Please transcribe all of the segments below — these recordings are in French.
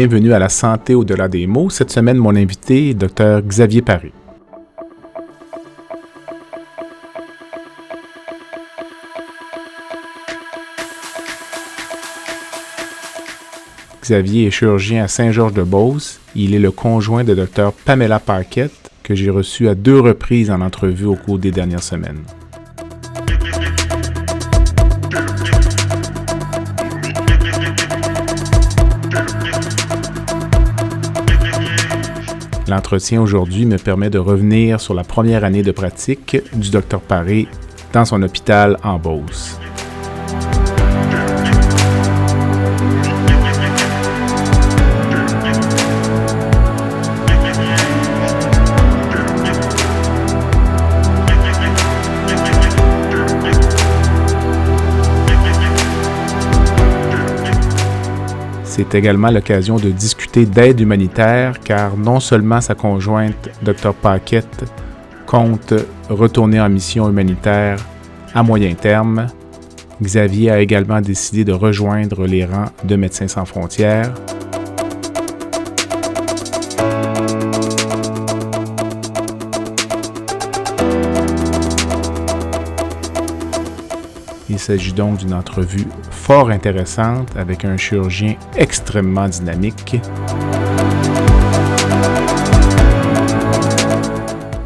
Bienvenue à la santé au-delà des mots. Cette semaine, mon invité est Dr Xavier Paré. Xavier est chirurgien à Saint-Georges-de-Beauce. Il est le conjoint de Dr Pamela Paquette, que j'ai reçu à deux reprises en entrevue au cours des dernières semaines. L'entretien aujourd'hui me permet de revenir sur la première année de pratique du Dr Paré dans son hôpital en Beauce. C'est également l'occasion de discuter d'aide humanitaire car non seulement sa conjointe, Dr Paquette, compte retourner en mission humanitaire à moyen terme, Xavier a également décidé de rejoindre les rangs de Médecins sans frontières. S'agit donc d'une entrevue fort intéressante avec un chirurgien extrêmement dynamique.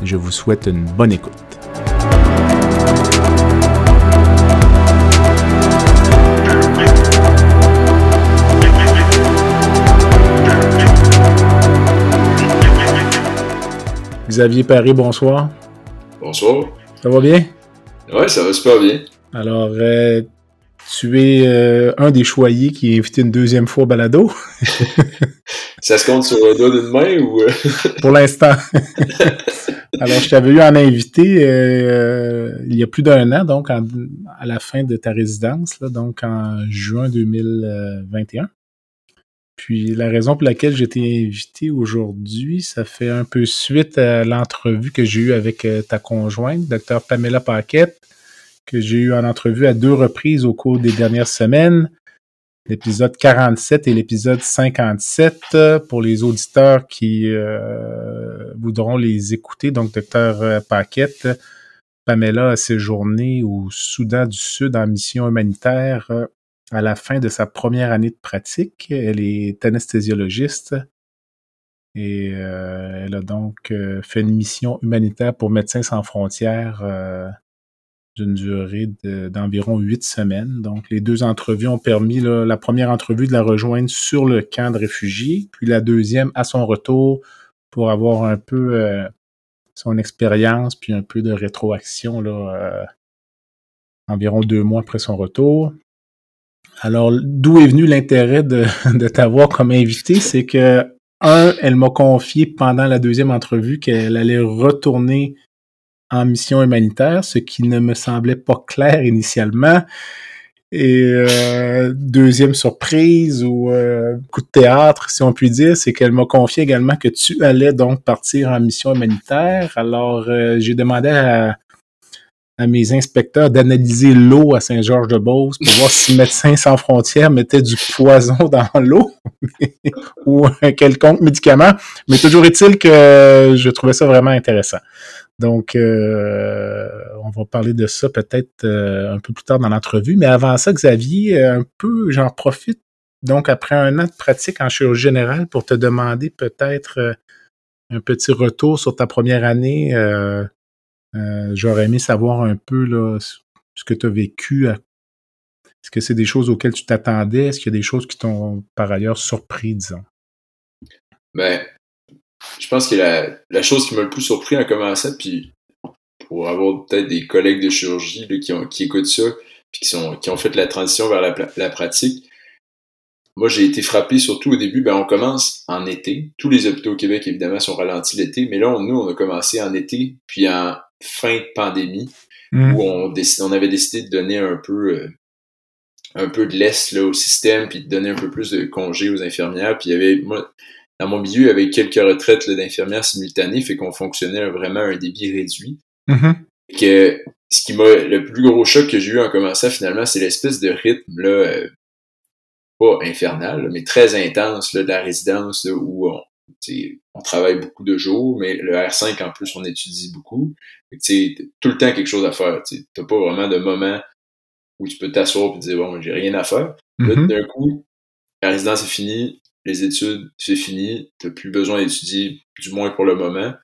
Je vous souhaite une bonne écoute. Xavier Paris, bonsoir. Bonsoir. Ça va bien? Ouais, ça va super bien. Alors, euh, tu es euh, un des choyés qui est invité une deuxième fois au balado. ça se compte sur le doigt d'une main ou... euh? Pour l'instant. Alors, je t'avais eu en invité euh, il y a plus d'un an, donc en- à la fin de ta résidence, là, donc en juin 2021. Puis la raison pour laquelle j'ai été invité aujourd'hui, ça fait un peu suite à l'entrevue que j'ai eue avec ta conjointe, Dr Pamela Paquette, que j'ai eu en entrevue à deux reprises au cours des dernières semaines. L'épisode 47 et l'épisode 57 euh, pour les auditeurs qui euh, voudront les écouter. Donc, Dr Paquette, Pamela a séjourné au Soudan du Sud en mission humanitaire euh, à la fin de sa première année de pratique. Elle est anesthésiologiste et euh, elle a donc euh, fait une mission humanitaire pour Médecins sans frontières euh, d'une durée de- d'environ huit semaines. Donc, les deux entrevues ont permis, la première entrevue de la rejoindre sur le camp de réfugiés, puis la deuxième à son retour pour avoir un peu euh, son expérience, puis un peu de rétroaction, là, euh, environ deux mois après son retour. Alors, d'où est venu l'intérêt de, de t'avoir comme invité? C'est que, un, elle m'a confié pendant la deuxième entrevue qu'elle allait retourner en mission humanitaire, ce qui ne me semblait pas clair initialement. Et euh, deuxième surprise ou euh, coup de théâtre, si on peut dire, c'est qu'elle m'a confié également que tu allais donc partir en mission humanitaire. Alors, euh, j'ai demandé à, à mes inspecteurs d'analyser l'eau à Saint-Georges-de-Beauce pour voir si Médecins sans frontières mettait du poison dans l'eau ou un quelconque médicament. Mais toujours est-il que je trouvais ça vraiment intéressant. Donc, euh, on va parler de ça peut-être euh, un peu plus tard dans l'entrevue. Mais avant ça, Xavier, euh, un peu, j'en profite donc après un an de pratique en chirurgie générale pour te demander peut-être un petit retour sur ta première année. J'aurais aimé savoir un peu là, ce que tu as vécu. Est-ce que c'est des choses auxquelles tu t'attendais? Est-ce qu'il y a des choses qui t'ont par ailleurs surpris, disons? Ben, je pense que la, la chose qui m'a le plus surpris en commençant, puis pour avoir peut-être des collègues de chirurgie là, qui, ont, qui écoutent ça, puis qui, sont, qui ont fait la transition vers la, pratique, moi, j'ai été frappé surtout au début. Ben, on commence en été. Tous les hôpitaux au Québec, évidemment, sont ralentis l'été. Mais là, nous, on a commencé en été, puis en fin de pandémie, Mm. où on, décide, on avait décidé de donner un peu, euh, un peu de là, au système, puis de donner un peu plus de congés aux infirmières. Puis il y avait, moi, dans mon milieu, il y avait quelques retraites d'infirmières simultanées, fait qu'on fonctionnait vraiment à un débit réduit. Mhm. Que ce qui m'a le plus gros choc que j'ai eu en commençant finalement, c'est l'espèce de rythme là, euh, pas infernal, mais très intense là, de la résidence là, où on, on travaille beaucoup de jours, mais le R5 en plus on étudie beaucoup. T'as tout le temps quelque chose à faire. t'sais. T'as pas vraiment de moment où tu peux t'asseoir et dire bon j'ai rien à faire. Mhm. d'un coup, la résidence est finie, les études, c'est fini, t'as plus besoin d'étudier, du moins pour le moment.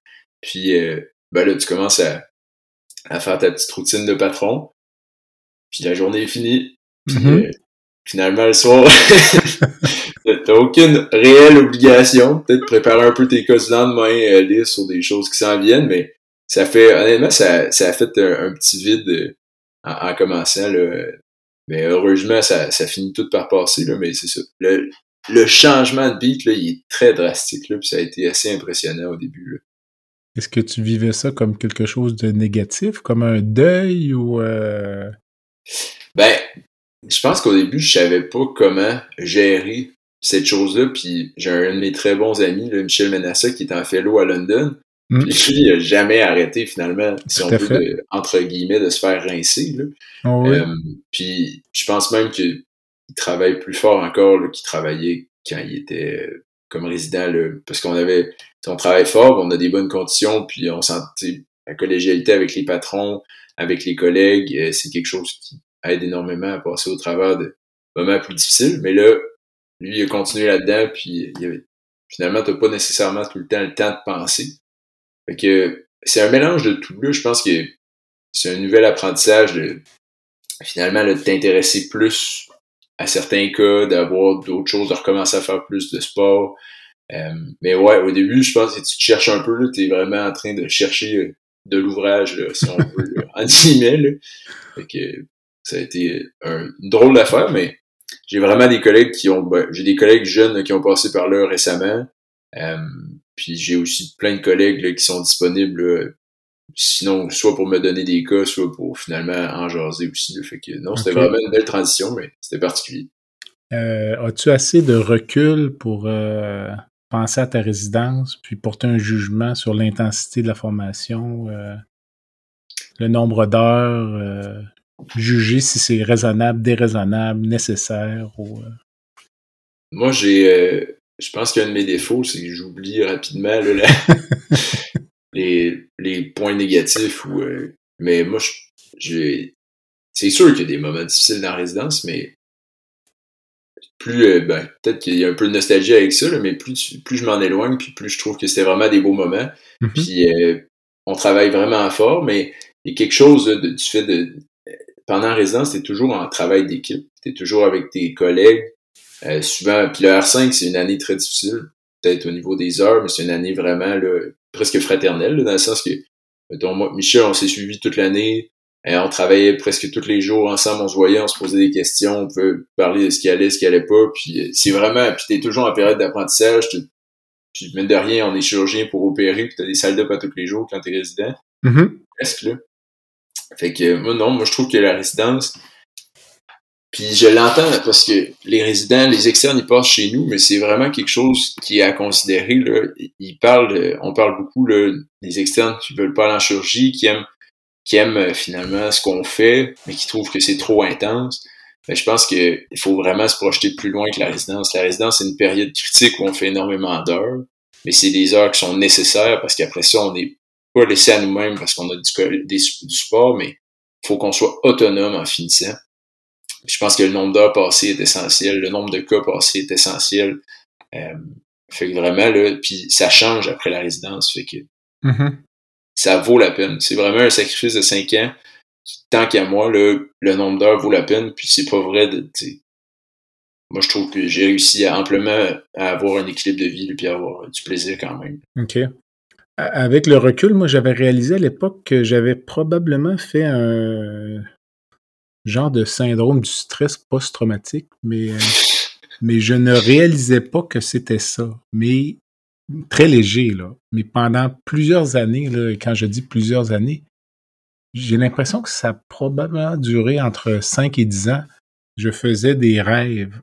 Puis euh, ben là, tu commences à, à faire ta petite routine de patron. Puis la journée est finie. Puis Mhm. euh, finalement, le soir, t'as aucune réelle obligation. Peut-être préparer un peu tes cas du lendemain, euh, lire sur des choses qui s'en viennent, mais ça fait, honnêtement, ça, ça a fait un, un petit vide euh, en, en commençant. Là. Mais heureusement, ça, ça finit tout par passer, là, mais c'est ça. Le, le changement de beat, là, il est très drastique, là, puis ça a été assez impressionnant au début. Est-ce que tu vivais ça comme quelque chose de négatif, comme un deuil ou... euh, Ben, je pense qu'au début, je savais pas comment gérer cette chose-là, puis j'ai un de mes très bons amis, Michel Menassa, qui est en fellow à London, Mm. puis lui, il a jamais arrêté, finalement, si Tout on veut, de- entre guillemets, de se faire rincer, là. oh oui. Euh, puis je pense même qu'il travaille plus fort encore qu'il travaillait quand il était euh, comme résident, parce qu'on avait, on travaille fort, on a des bonnes conditions, puis on sent tu sais, la collégialité avec les patrons, avec les collègues, euh, c'est quelque chose qui aide énormément à passer au travers de moments plus difficiles. Mais là, lui, il a continué là-dedans, puis il avait, finalement, t'as pas nécessairement tout le temps le temps de penser. Fait que c'est un mélange de tout là. Je pense que c'est un nouvel apprentissage de finalement là, de t'intéresser plus à certains cas, d'avoir d'autres choses, de recommencer à faire plus de sport. Euh, mais ouais, au début, je pense que tu te cherches un peu, là, t'es vraiment en train de chercher euh, de l'ouvrage, si on veut, en guillemets. Que ça a été un, une drôle d'affaire, mais j'ai vraiment des collègues qui ont. ben, j'ai des collègues jeunes qui ont passé par là récemment. Euh, puis j'ai aussi plein de collègues qui sont disponibles là, sinon soit pour me donner des cas, soit pour finalement en jaser aussi. là. Fait que non, c'était vraiment une belle transition, mais c'était particulier. Euh, As-tu assez de recul pour euh, penser à ta résidence, puis porter un jugement sur l'intensité de la formation, euh, le nombre d'heures, juger si c'est raisonnable, déraisonnable, nécessaire ou... Moi, j'ai. je pense qu'un de mes défauts, c'est que j'oublie rapidement là, la- les, les points négatifs. Ou, euh, mais moi, je- j'ai. C'est sûr qu'il y a des moments difficiles dans la résidence, mais plus. euh, ben, peut-être qu'il y a un peu de nostalgie avec ça, là, mais plus, tu- plus je m'en éloigne, puis plus je trouve que c'était vraiment des beaux moments. Mhm. Puis euh, on travaille vraiment fort, mais il y a quelque chose là, de- du fait de. Pendant la résidence, t'es toujours en travail d'équipe. T'es toujours avec tes collègues. Euh, souvent, puis le R5, c'est une année très difficile, peut-être au niveau des heures, mais c'est une année vraiment là, presque fraternelle, là, dans le sens que, mettons, moi, Michel, on s'est suivi toute l'année, on travaillait presque tous les jours ensemble, on se voyait, on se posait des questions, on pouvait parler de ce qui allait, ce qui allait pas, puis euh, c'est vraiment, puis t'es toujours en période d'apprentissage, tu- puis mine de rien, on est chirurgien pour opérer, puis t'as des salles d'op à tous les jours quand t'es résident Mhm. presque là. Fait que moi non, moi je trouve que la résidence. Puis je l'entends parce que les résidents, les externes, ils passent chez nous, mais c'est vraiment quelque chose qui est à considérer. Là. Ils parlent, euh, on parle beaucoup là, des externes qui veulent pas aller en chirurgie, qui aiment, qui aiment euh, finalement ce qu'on fait, mais qui trouvent que c'est trop intense. Mais je pense qu'il faut vraiment se projeter plus loin que la résidence. La résidence, c'est une période critique où on fait énormément d'heures, mais c'est des heures qui sont nécessaires parce qu'après ça, on n'est pas laissé à nous-mêmes parce qu'on a du, des- du sport, mais faut qu'on soit autonome en finissant. Je pense que le nombre d'heures passées est essentiel, le nombre de cas passés est essentiel. Euh, fait que vraiment, là, puis ça change après la résidence, fait que Mhm. ça vaut la peine. C'est vraiment un sacrifice de 5 ans. Tant qu'à moi, là, le nombre d'heures vaut la peine, puis c'est pas vrai de. Moi, je trouve que j'ai réussi à amplement à avoir un équilibre de vie, puis à avoir du plaisir quand même. OK. Avec le recul, moi, j'avais réalisé à l'époque que j'avais probablement fait un genre de syndrome du stress post-traumatique, mais euh, mais je ne réalisais pas que c'était ça. Mais très léger, là. Mais pendant plusieurs années, là, quand je dis plusieurs années, j'ai l'impression que ça a probablement duré entre 5 et 10 ans. Je faisais des rêves.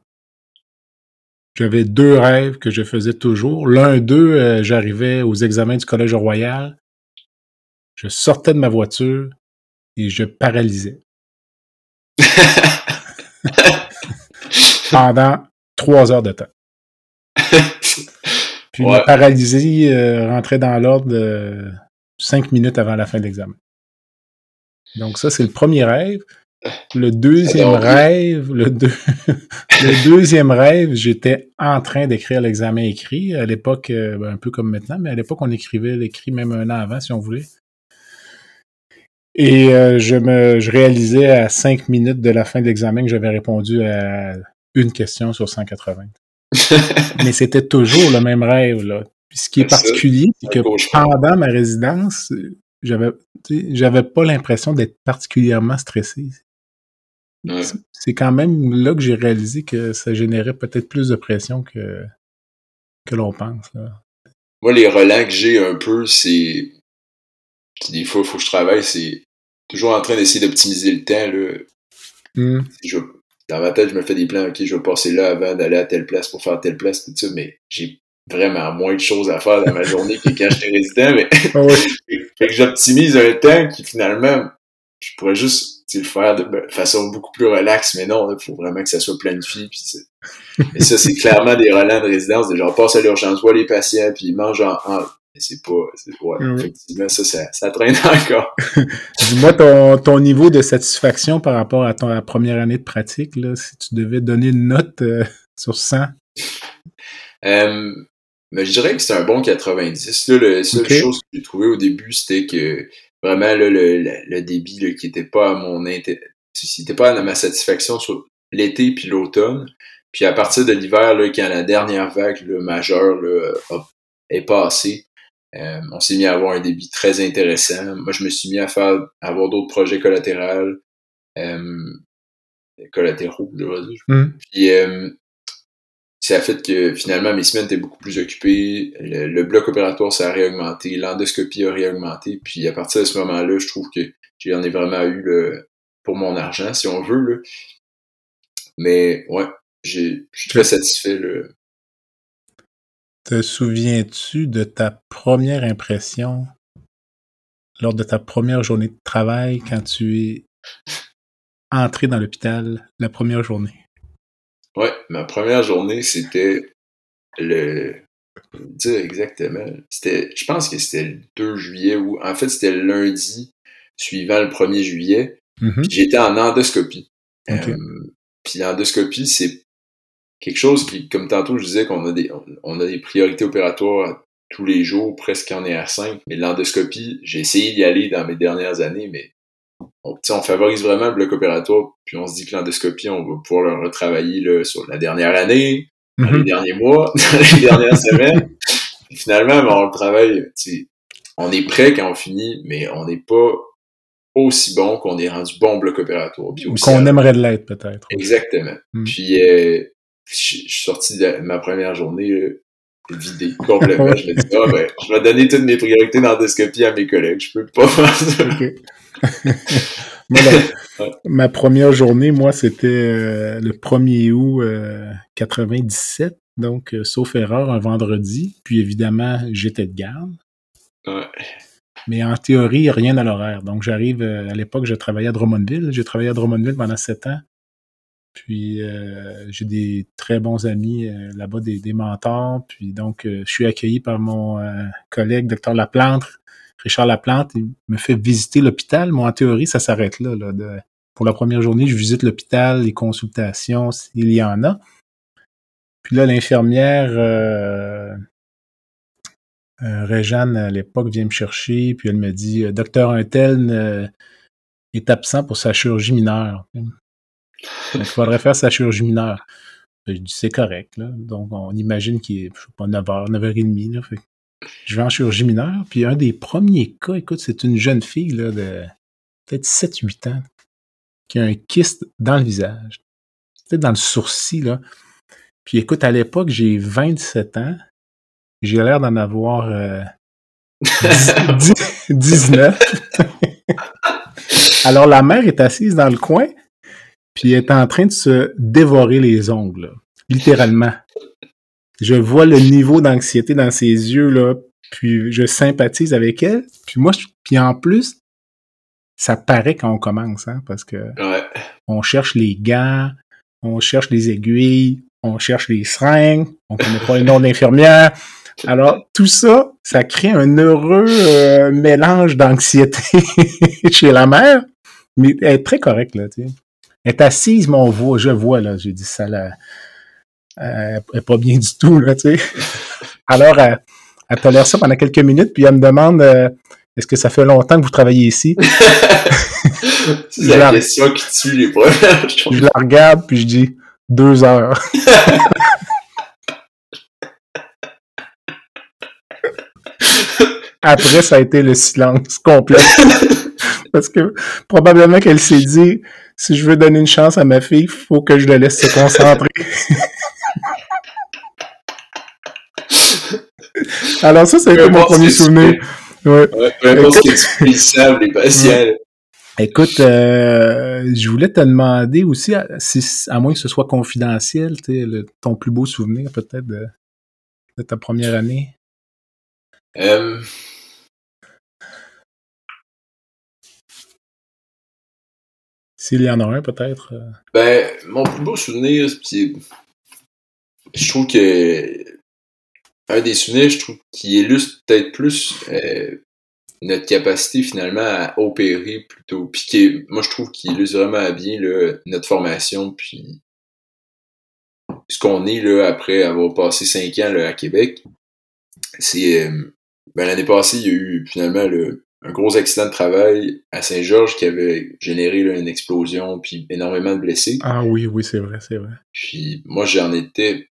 J'avais deux rêves que je faisais toujours. L'un d'eux, euh, j'arrivais aux examens du Collège Royal. Je sortais de ma voiture et je paralysais. Pendant trois heures de temps. Puis ma paralysie euh, rentrait dans l'ordre de cinq minutes avant la fin de l'examen. Donc ça, c'est le premier rêve. Le deuxième rêve, le, le deuxième rêve, j'étais en train d'écrire l'examen écrit. À l'époque, euh, ben, un peu comme maintenant, mais à l'époque, on écrivait l'écrit même un an avant, si on voulait. Et euh, je me je réalisais à cinq minutes de la fin de l'examen que j'avais répondu à une question sur 180. mais c'était toujours le même rêve, là. ce qui est particulier, c'est que pendant ma résidence, j'avais j'avais pas l'impression d'être particulièrement stressé. C'est quand même là que j'ai réalisé que ça générait peut-être plus de pression que, que l'on pense. Moi, les relents que j'ai un peu, c'est. Des fois, il faut que je travaille, c'est toujours en train d'essayer d'optimiser le temps. Là. Hmm. dans ma tête, je me fais des plans, ok, je vais passer là avant d'aller à telle place pour faire telle place, tout ça, mais j'ai vraiment moins de choses à faire dans ma journée que quand j'étais résident, mais ah fait que j'optimise un temps qui finalement, je pourrais juste le faire de façon beaucoup plus relaxe, mais non, il faut vraiment que ça soit planifié. Puis et ça, c'est clairement des relents de résidence, de genre passe à l'urgence, vois les patients, puis mange en, Mais c'est pas, c'est effectivement, ça, ça, traîne encore. Dis-moi ton, ton niveau de satisfaction par rapport à ton première année de pratique, là, si tu devais donner une note euh, sur 100. Euh, mais je dirais que c'est un bon 90. Là, la seule chose que j'ai trouvé au début, c'était que vraiment là, le, le, débit là, qui était pas à mon c'était pas à ma satisfaction sur l'été puis l'automne. Puis à partir de l'hiver, là, quand la dernière vague là, majeure là, est passée, euh, on s'est mis à avoir un débit très intéressant. Moi, je me suis mis à faire à avoir d'autres projets collatéraux. Euh, collatéraux, je vais dire. Mmh. Puis euh, ça a fait que finalement mes semaines étaient beaucoup plus occupées, le, bloc opératoire ça a réaugmenté, l'endoscopie a réaugmenté, puis à partir de ce moment-là, je trouve que j'en ai vraiment eu le, pour mon argent, si on veut. Là. Mais ouais, je suis très satisfait. Là. Te souviens-tu de ta première impression lors de ta première journée de travail quand tu es entré dans l'hôpital la première journée? Ouais, ma première journée, c'était le. dire exactement. C'était. Je pense que c'était le 2 juillet ou. En fait, c'était le lundi suivant le 1er juillet. Mm-hmm. J'étais en endoscopie. Euh, puis l'endoscopie, c'est quelque chose qui, comme tantôt je disais qu'on a des on a des priorités opératoires tous les jours, presque en ER5, mais l'endoscopie, j'ai essayé d'y aller dans mes dernières années, mais on, on, favorise vraiment le bloc opératoire, puis on se dit que l'endoscopie, on va pouvoir le retravailler là, sur la dernière année, dans les mhm. derniers mois, dans les dernières semaines. finalement, ben, on le travaille, on est prêt quand on finit, mais on n'est pas aussi bon qu'on est rendu bon bloc opératoire. Qu'on aimerait l'être, peut-être. Exactement. Mhm. Puis, euh, je suis sorti de ma première journée vidé complètement. je me dis, ah, ben, je vais donner toutes mes priorités d'endoscopie à mes collègues. Je peux pas faire ça. ma première journée, moi, c'était euh, le 1er août 97, euh, donc euh, sauf erreur, un vendredi. Puis évidemment, j'étais de garde. Mais en théorie, rien à l'horaire. Donc j'arrive, à l'époque, je travaillais à Drummondville. J'ai travaillé à Drummondville pendant sept ans. Puis j'ai des très bons amis là-bas, des, mentors. Puis donc, je suis accueilli par mon collègue, docteur Laplante, Richard Laplante, il me fait visiter l'hôpital. Moi, en théorie, ça s'arrête là. pour la première journée, je visite l'hôpital, les consultations, s'il y en a. Puis là, l'infirmière euh, euh Réjeanne, à l'époque, vient me chercher, puis elle me dit euh, Docteur Untel euh, est absent pour sa chirurgie mineure. Il faudrait faire sa chirurgie mineure. C'est correct. Donc, on imagine qu'il est, je pas, 9h, 9h30. Là. Fait je vais en chirurgie mineure, puis un des premiers cas, écoute, c'est une jeune fille de peut-être 7-8 ans qui a un kyste dans le visage, peut-être dans le sourcil. Puis écoute, à l'époque, j'ai 27 ans. J'ai l'air d'en avoir euh, 19. Alors la mère est assise dans le coin, puis elle est en train de se dévorer les ongles, littéralement. Je vois le niveau d'anxiété dans ses yeux, là, puis je sympathise avec elle. Puis moi, puis en plus, ça paraît quand on commence, hein, parce que on cherche les gants, on cherche les aiguilles, on cherche les seringues, on connaît pas le nom d'infirmière. Alors, tout ça, ça crée un heureux euh, mélange d'anxiété chez la mère, mais elle est très correcte, là, tu sais. Elle est assise, mais on voit, je vois, là, j'ai dit ça, là, elle est pas bien du tout, là, tu sais. Alors, elle, elle tolère ça pendant quelques minutes, puis elle me demande euh, est-ce que ça fait longtemps que vous travaillez ici? C'est la, la, question qui tue les. Je, je la regarde, puis je dis deux heures. Après, ça a été le silence complet. Parce que probablement qu'elle s'est dit si je veux donner une chance à ma fille, il faut que je la laisse se concentrer. Alors ça, c'est mon premier souvenir. Ouais. peu importe ce que tu les patients. Écoute, euh, je voulais te demander aussi, si, à moins que ce soit confidentiel, le, ton plus beau souvenir peut-être de, de, ta première année. Euh... S'il y en a un, peut-être. euh. Ben, mon plus beau souvenir, c'est. Je trouve que. Un des souvenirs, je trouve, qui illustre peut-être plus euh, notre capacité finalement à opérer plutôt. Puis qui moi, je trouve qu'il illustre vraiment bien notre formation, puis ce qu'on est là après avoir passé cinq ans là, à Québec. C'est. euh, ben, l'année passée, il y a eu finalement le, un gros accident de travail à Saint-Georges qui avait généré là, une explosion puis énormément de blessés. Ah oui, oui, c'est vrai, c'est vrai. Puis moi, j'en étais.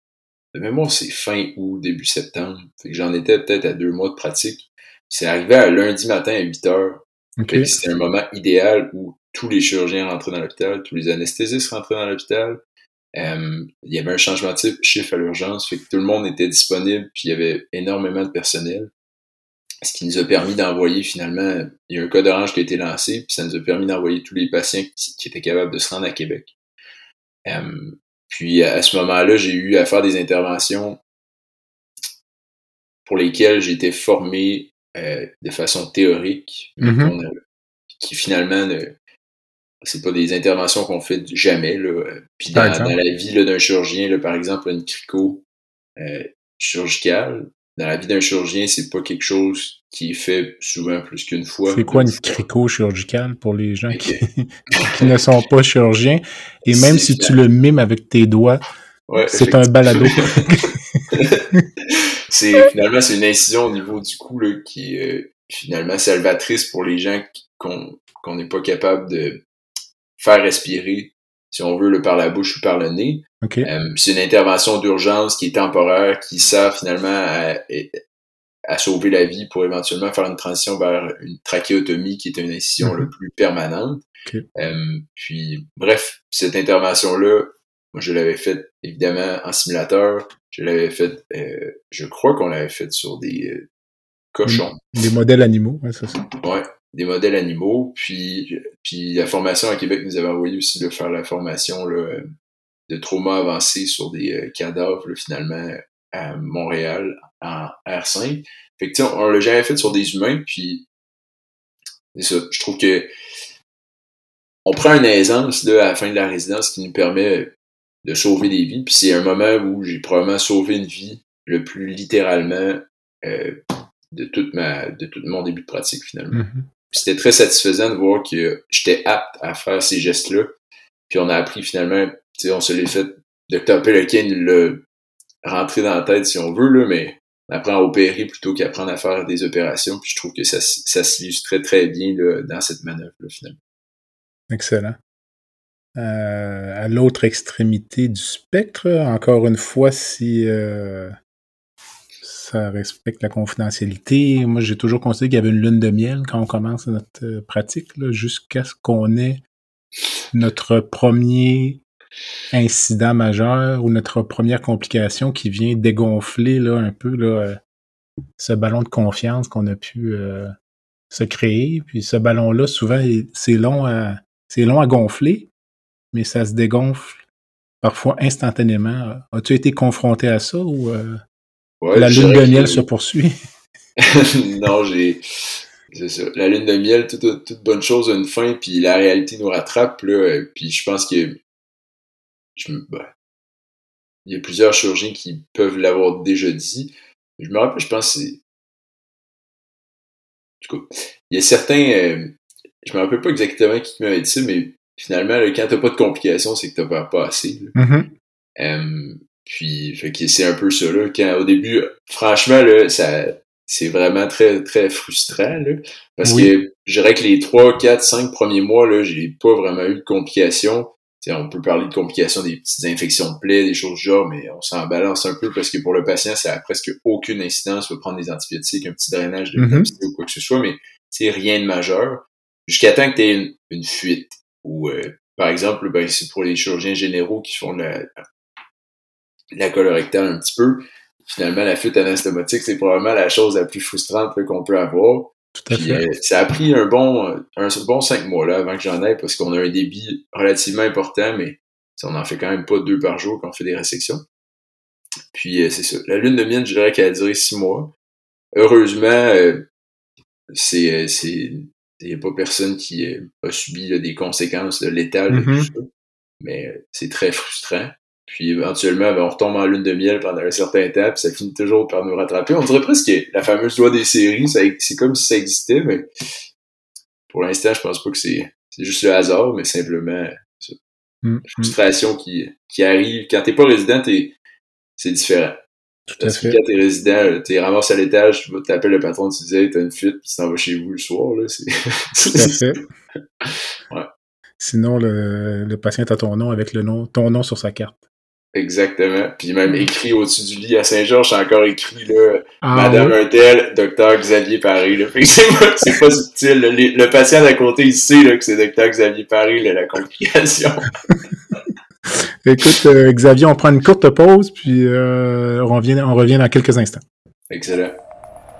De mémoire, c'est fin août, début septembre. Fait que j'en étais peut-être à deux mois de pratique. C'est arrivé à lundi matin à 8 heures. OK. Fait que C'était un moment idéal où tous les chirurgiens rentraient dans l'hôpital, tous les anesthésistes rentraient dans l'hôpital. Euh, il y avait un changement de type, chiffre à l'urgence, fait que tout le monde était disponible, puis il y avait énormément de personnel. Ce qui nous a permis d'envoyer finalement, il y a un code orange qui a été lancé, puis ça nous a permis d'envoyer tous les patients qui, qui étaient capables de se rendre à Québec. Euh, puis à ce moment-là, j'ai eu à faire des interventions pour lesquelles été formé euh, de façon théorique, mais Mhm. a- qui finalement ne, c'est pas des interventions qu'on fait jamais là. euh, Puis dans, la vie là, d'un chirurgien, là, par exemple une crico euh, chirurgicale, dans la vie d'un chirurgien, c'est pas quelque chose qui est fait souvent plus qu'une fois. C'est quoi une crico chirurgicale pour les gens qui, ne sont pas chirurgiens? Et même si tu le mimes avec tes doigts, Ouais, c'est un balado. c'est finalement c'est une incision au niveau du cou là, qui est euh, finalement salvatrice pour les gens qu'on n'est pas capable de faire respirer, si on veut, le par la bouche ou par le nez. OK. Euh, c'est une intervention d'urgence qui est temporaire, qui sert finalement à, à sauver la vie pour éventuellement faire une transition vers une trachéotomie qui est une incision Mhm. le plus permanente. Ok. Euh, puis, bref, cette intervention-là, moi, je l'avais faite évidemment en simulateur. Je l'avais faite, euh, je crois qu'on l'avait faite sur des euh, cochons. Des modèles animaux, ouais, c'est ça. Ouais, des modèles animaux. Puis, puis la formation à Québec nous avait envoyé aussi de faire la formation là, de trauma avancé sur des euh, cadavres là, finalement à Montréal en R5. Fait que on, on l'a jamais fait sur des humains. Puis c'est ça. Je trouve que on prend une aisance là, à la fin de la résidence qui nous permet de sauver des vies. Puis c'est un moment où j'ai probablement sauvé une vie le plus littéralement euh, de toute ma de tout mon début de pratique finalement. Mhm. Puis c'était très satisfaisant de voir que j'étais apte à faire ces gestes-là. Puis on a appris finalement, tu sais, on se l'est fait, Dr. Pelican l'a rentré dans la tête si on veut, là, mais on apprend à opérer plutôt qu'apprendre à faire des opérations. Puis je trouve que ça, ça s'illustrait très bien là, dans cette manœuvre-là, finalement. Excellent. Euh, à l'autre extrémité du spectre, encore une fois, si euh, ça respecte la confidentialité, moi j'ai toujours considéré qu'il y avait une lune de miel quand on commence notre euh, pratique, jusqu'à ce qu'on ait notre premier incident majeur ou notre première complication qui vient dégonfler là, un peu euh, ce ballon de confiance qu'on a pu euh, se créer. Puis ce ballon-là, souvent, c'est long à gonfler, mais ça se dégonfle parfois instantanément. As-tu été confronté à ça ou la lune de miel se poursuit? non, j'ai. C'est ça. La lune de miel, toute, toute, bonne chose a une fin, puis la réalité nous rattrape, là. Puis je pense que. Je, bah, il y a plusieurs chirurgiens qui peuvent l'avoir déjà dit. Je me rappelle, je pense c'est. Du coup, il y a certains. Euh, je me rappelle pas exactement qui m'avait dit ça, mais finalement, là, quand t'as pas de complications, c'est que t'as pas, pas assez. Euh, puis, fait que c'est un peu ça, là. Quand, au début, franchement, là, ça, c'est vraiment très, très frustrant, là. Parce que, je dirais que les 3, 4, 5 premiers mois, là, j'ai pas vraiment eu de complications. on peut parler de complications des petites infections de plaies, des choses du genre, mais on s'en balance un peu parce que pour le patient, ça a presque aucune incidence. Va prendre des antibiotiques, un petit drainage de mm ou quoi que ce soit, mais c'est rien de majeur. Jusqu'à temps que tu aies une, fuite. Ou, euh, par exemple, ben, c'est pour les chirurgiens généraux qui font la, la colorectale un petit peu. Finalement, la fuite anastomotique, c'est probablement la chose la plus frustrante qu'on peut avoir. Tout à fait. Euh, ça a pris un bon, un bon cinq mois là avant que j'en aille parce qu'on a un débit relativement important, mais on en fait quand même pas deux par jour quand on fait des résections. Puis euh, c'est ça. La lune de mienne, je dirais qu'elle a duré six mois. Heureusement, c'est il n'y a pas personne qui euh, a subi des conséquences de l'état mm-hmm. Mais euh, c'est très frustrant. Puis éventuellement, ben, on retombe en lune de miel pendant un certain temps, puis ça finit toujours par nous rattraper. On dirait presque que la fameuse loi des séries, c'est comme si ça existait, mais pour l'instant, je pense pas que c'est juste le hasard, mais simplement ça. Mm-hmm. frustration qui, qui arrive. Quand t'es pas résident, c'est différent. Tout à fait. Quand t'es résident, t'es ramassé à l'étage, tu t'appelles le patron, tu disais, t'as une fuite, puis tu t'en vas chez vous le soir, là. Tout à fait. ouais. Sinon, le, le patient a ton nom avec le nom, ton nom sur sa carte. Exactement. Puis même écrit au-dessus du lit à Saint-Georges, c'est encore écrit là, ah Madame oui? Untel, docteur Xavier Paris. Là. c'est pas, c'est pas subtil. Le, patient d'à côté, il sait là, que c'est docteur Xavier Paris, là, la complication. Écoute, euh, Xavier, on prend une courte pause, puis euh, on, revient, on revient dans quelques instants. Excellent.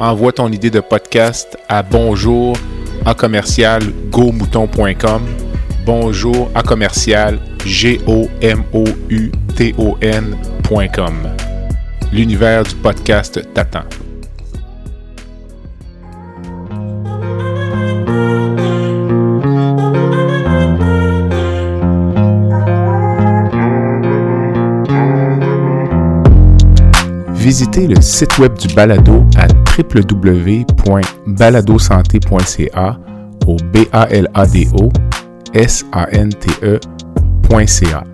Envoie ton idée de podcast à bonjour à commercial gomouton.com. Bonjour à commercial g o m o u t o n.com. L'univers du podcast t'attend. Visitez le site web du balado à www.baladosanté.ca au b a l a d o s a n t e.ca.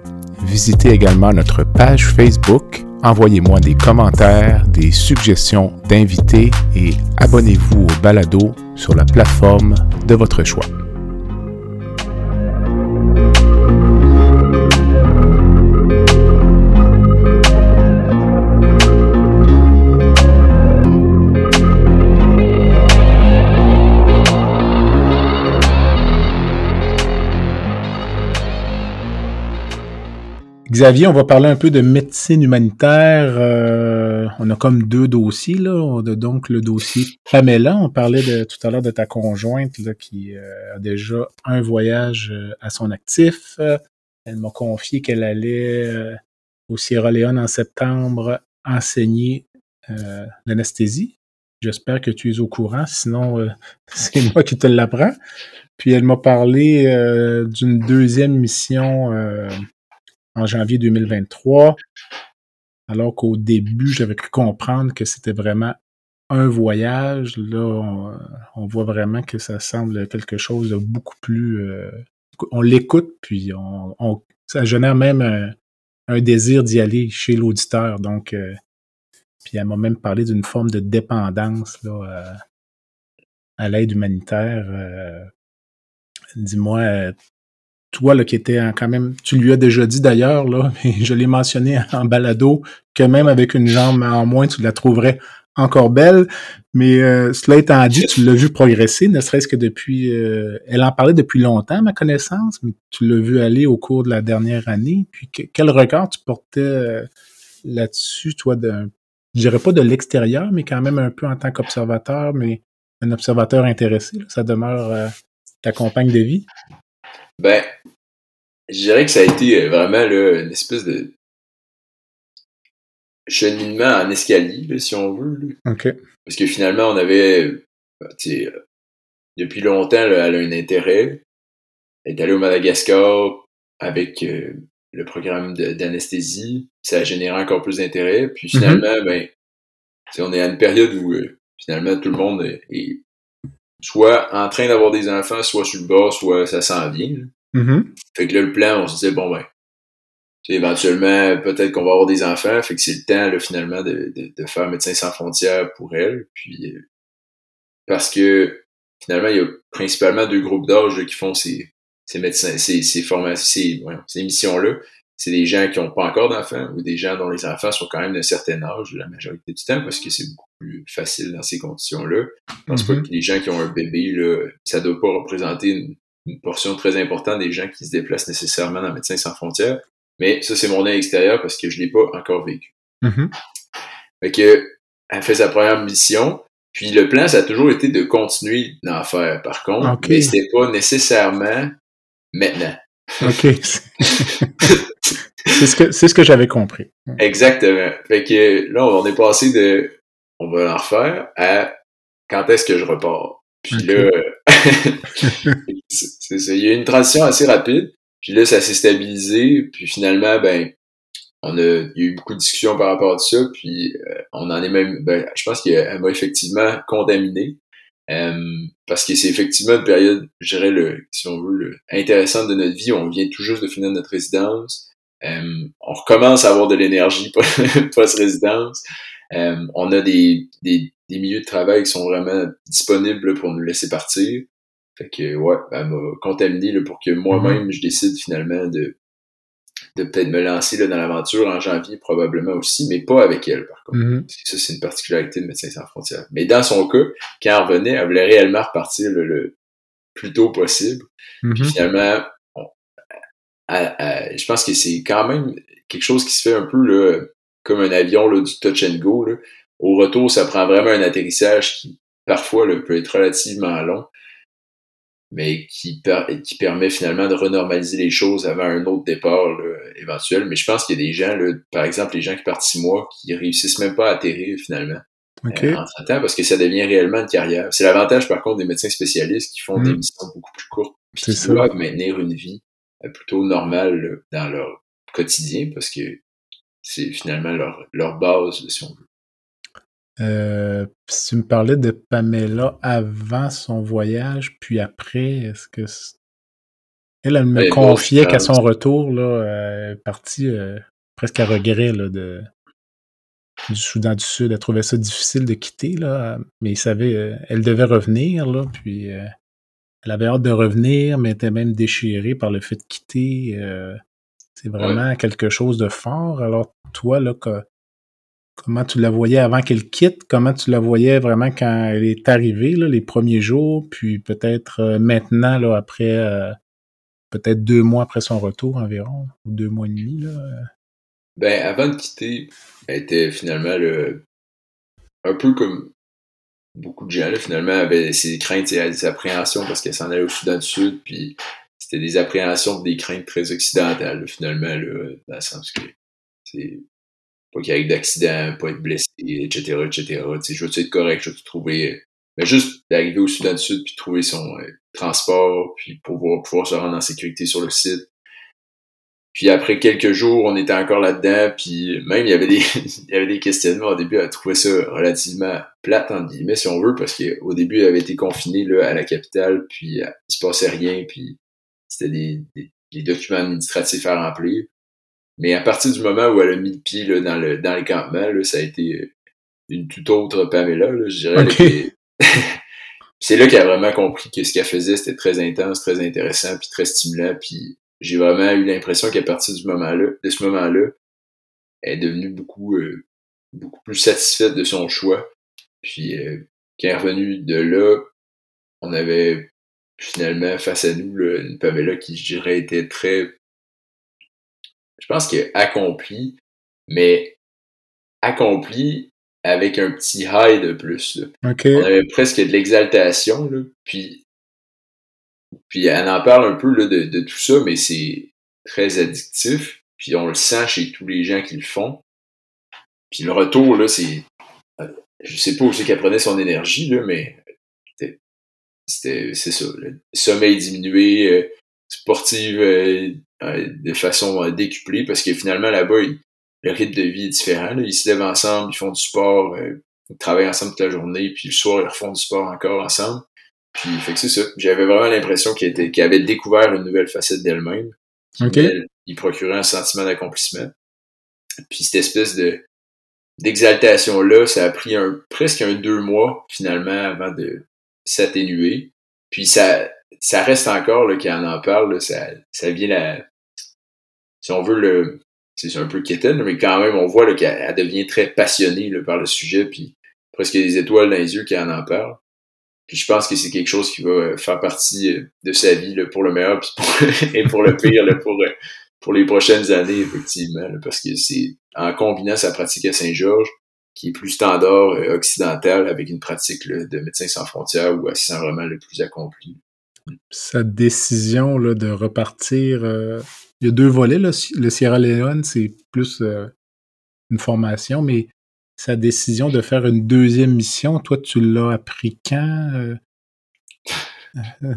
Visitez également notre page Facebook, envoyez-moi des commentaires, des suggestions d'invités et abonnez-vous au balado sur la plateforme de votre choix. Xavier, on va parler un peu de médecine humanitaire. Euh, on a comme deux dossiers. Là. On a donc le dossier Pamela. On parlait de, tout à l'heure de ta conjointe là, qui euh, a déjà un voyage euh, à son actif. Elle m'a confié qu'elle allait au Sierra Leone en septembre enseigner l'anesthésie. J'espère que tu es au courant, sinon c'est moi qui te l'apprends. Puis elle m'a parlé d'une deuxième mission en janvier 2023, alors qu'au début, j'avais cru comprendre que c'était vraiment un voyage. Là, on, voit vraiment que ça semble quelque chose de beaucoup plus... Euh, on l'écoute, puis on, ça génère même un désir d'y aller chez l'auditeur. Donc, euh, puis elle m'a même parlé d'une forme de dépendance là, euh, à l'aide humanitaire. Euh, dis-moi, toi là, qui étais quand même, tu lui as déjà dit d'ailleurs, là, mais je l'ai mentionné en balado, que même avec une jambe en moins, tu la trouverais encore belle. Mais euh, cela étant dit, tu l'as vu progresser, ne serait-ce que depuis... Euh, elle en parlait depuis longtemps, ma connaissance, mais tu l'as vu aller au cours de la dernière année. Puis quel regard tu portais euh, là-dessus, toi, de, je dirais pas de l'extérieur, mais quand même un peu en tant qu'observateur, mais un observateur intéressé. ça demeure ta compagne de vie? Ben, je dirais que ça a été vraiment là, une espèce de cheminement en escalier, si on veut. Parce que finalement, on avait, bah, euh, depuis longtemps, elle a un intérêt. Elle est allée au Madagascar avec euh, le programme d'anesthésie. Ça a généré encore plus d'intérêt. Puis mm-hmm. finalement, ben, on est à une période où euh, finalement tout le monde est, soit en train d'avoir des enfants, soit sur le bas, soit ça s'en vient. Mm-hmm. Fait que là, le plan, on se disait, bon ben, éventuellement, peut-être qu'on va avoir des enfants, fait que c'est le temps là, finalement de, de, faire Médecins sans frontières pour elle. Puis euh, parce que finalement, il y a principalement deux groupes d'âge qui font ces, ces médecins, ces, ces formations, ces, ces missions-là. C'est des gens qui n'ont pas encore d'enfants ou des gens dont les enfants sont quand même d'un certain âge la majorité du temps parce que c'est beaucoup plus facile dans ces conditions-là. Je pense pas mm-hmm. que les gens qui ont un bébé, là, ça doit pas représenter une, une portion très importante des gens qui se déplacent nécessairement dans Médecins sans frontières. Mais ça, c'est mon œil extérieur parce que je l'ai pas encore vécu. Mm-hmm. Fait que, elle fait sa première mission. Puis le plan, ça a toujours été de continuer d'en faire, par contre. Mais c'était pas nécessairement maintenant. OK. c'est ce que, c'est ce que j'avais compris. Exactement. Fait que là, on est passé de on va en refaire à quand est-ce que je repars. Puis là, c'est ça. Il y a une transition assez rapide. Puis là, ça s'est stabilisé. Puis finalement, ben, on a, il y a eu beaucoup de discussions par rapport à ça. Puis euh, on en est même, ben, je pense qu'elle m'a effectivement contaminé. Euh, parce que c'est effectivement une période, je dirais, le, si on veut, le, intéressante de notre vie. On vient tout juste de finir notre résidence. Euh, on recommence à avoir de l'énergie post-résidence. On a des, des, des milieux de travail qui sont vraiment disponibles pour nous laisser partir. Fait que, ouais, elle m'a contaminé là, pour que moi-même, je décide finalement de, de peut-être me lancer là, dans l'aventure en janvier, probablement aussi, mais pas avec elle, par contre. Que ça, c'est une particularité de Médecins sans frontières. Mais dans son cas, quand elle revenait, elle voulait réellement repartir le plus tôt possible. Puis mm-hmm. finalement, je pense que c'est quand même quelque chose qui se fait un peu là, comme un avion là, du touch and go. Là. Au retour, ça prend vraiment un atterrissage qui, parfois, là, peut être relativement long mais qui, qui permet finalement de renormaliser les choses avant un autre départ éventuel. Mais je pense qu'il y a des gens, là, par exemple, les gens qui partent six mois, qui réussissent même pas à atterrir finalement euh, en 30 ans parce que ça devient réellement une carrière. C'est l'avantage par contre des médecins spécialistes qui font des hmm. missions beaucoup plus courtes qui doivent maintenir une vie euh, plutôt normale dans leur quotidien parce que c'est finalement leur, leur base, si on veut. Euh, tu me parlais de Pamela avant son voyage, puis après, est-ce que elle, elle me ben, confiait qu'à son retour, là, elle est partie euh, presque à regret là, de du Soudan du Sud. Elle trouvait ça difficile de quitter, là, mais il savait, euh, elle devait revenir, là, puis euh, elle avait hâte de revenir, mais était même déchirée par le fait de quitter. C'est vraiment quelque chose de fort. Alors, toi, là, que, comment tu la voyais avant qu'elle quitte, comment tu la voyais vraiment quand elle est arrivée, là, les premiers jours, puis peut-être euh, maintenant, là, après, euh, peut-être deux mois après son retour environ, ou deux mois et demi. Là. Ben, avant de quitter, elle était finalement le, un peu comme beaucoup de gens, là, finalement, avaient ses craintes et des appréhensions parce qu'elle s'en allait au Soudan du Sud, puis c'était des appréhensions, des craintes très occidentales, finalement, là, dans le sens que pas qu'il y ait d'accident, pas être blessé, etc., etc. sais, je veux être correct, je veux trouver, mais juste d'arriver au Soudan du Sud puis trouver son euh, transport, puis pouvoir, pouvoir se rendre en sécurité sur le site. Puis après quelques jours, on était encore là-dedans, puis même il y avait des il y avait des questionnements au début, elle trouvait ça relativement plate en guillemets si on veut, parce qu'au début elle avait été confinée là, à la capitale, puis il se passait rien, puis c'était des, des, des documents administratifs à remplir. Mais à partir du moment où elle a mis le pied là, dans, le, dans les campements, là, ça a été une toute autre Pamela, là, je dirais. C'est là qu'elle a vraiment compris que ce qu'elle faisait, c'était très intense, très intéressant, puis très stimulant. Puis j'ai vraiment eu l'impression qu'à partir du moment-là, de ce moment-là, elle est devenue beaucoup, euh, beaucoup plus satisfaite de son choix. Puis euh, quand elle est revenue de là, on avait finalement face à nous là, une Pamela qui, je dirais, était très, je pense que accomplie, mais accomplie avec un petit high de plus. là. OK. On avait presque de l'exaltation, là. Puis, puis elle en parle un peu là, de, de tout ça, mais c'est très addictif. Puis on le sent chez tous les gens qui le font. Puis le retour, là, c'est. Je sais pas où c'est qu'elle prenait son énergie, là, mais c'était. C'est ça. Le sommeil diminué, euh, sportive euh, euh, de façon euh, décuplée, parce que finalement, là-bas, le rythme de vie est différent. là. Ils se lèvent ensemble, ils font du sport, euh, ils travaillent ensemble toute la journée, puis le soir, ils refont du sport encore ensemble. Puis, fait que c'est ça. J'avais vraiment l'impression était- qu'elle avait découvert une nouvelle facette d'elle-même. qui, Ok. elle, il procurait un sentiment d'accomplissement. Puis cette espèce de d'exaltation-là, ça a pris un, presque un deux mois, finalement, avant de s'atténuer. Puis ça, ça reste encore, là, quand on en parle, là, ça, ça vient la... Si on veut le... C'est un peu quétaine, mais quand même, on voit qu'elle elle devient très passionnée là, par le sujet, puis presque des étoiles dans les yeux quand on en parle. Puis je pense que c'est quelque chose qui va euh, faire partie euh, de sa vie pour le meilleur et pour le pire pour, euh, pour les prochaines années, effectivement. parce que c'est en combinant sa pratique à Saint-Georges, qui est plus standard euh, occidental, avec une pratique là, de médecin sans frontières elle se sent vraiment le plus accompli. Sa décision là, de repartir. euh, il y a deux volets. Là. Le Sierra Leone, c'est plus euh, une formation, mais sa décision de faire une deuxième mission, toi, tu l'as appris quand? euh?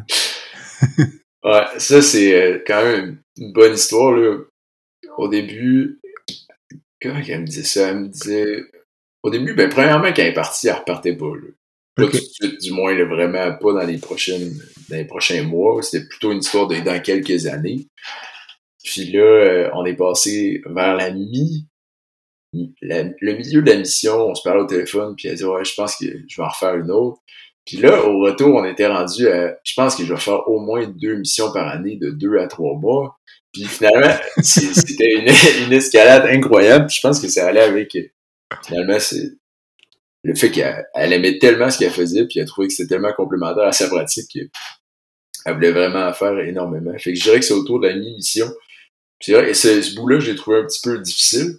Ouais, ça c'est quand même une bonne histoire. Là. Au début, comment qu'elle me disait ça? Elle me disait. Au début, ben premièrement, quand elle est partie, elle repartait pas. Là. Pas tout de suite, du moins, là, vraiment pas dans les prochaines dans les prochains mois. C'était plutôt une histoire de dans quelques années. Puis là, euh, on est passé vers la mi. la- le milieu de la mission, on se parlait au téléphone, puis elle dit Ouais, je pense que je vais en refaire une autre. Puis là, au retour, on était rendu à. Je pense que je vais faire au moins deux missions par année de deux à trois mois. Puis finalement, c'était une, une escalade incroyable. Puis je pense que ça allait avec. Finalement, c'est le fait qu'elle elle aimait tellement ce qu'elle faisait, puis elle trouvait que c'était tellement complémentaire à sa pratique qu'elle voulait vraiment en faire énormément. Fait que je dirais que c'est autour de la mi-mission. C'est vrai, et ce, bout-là, j'ai trouvé un petit peu difficile.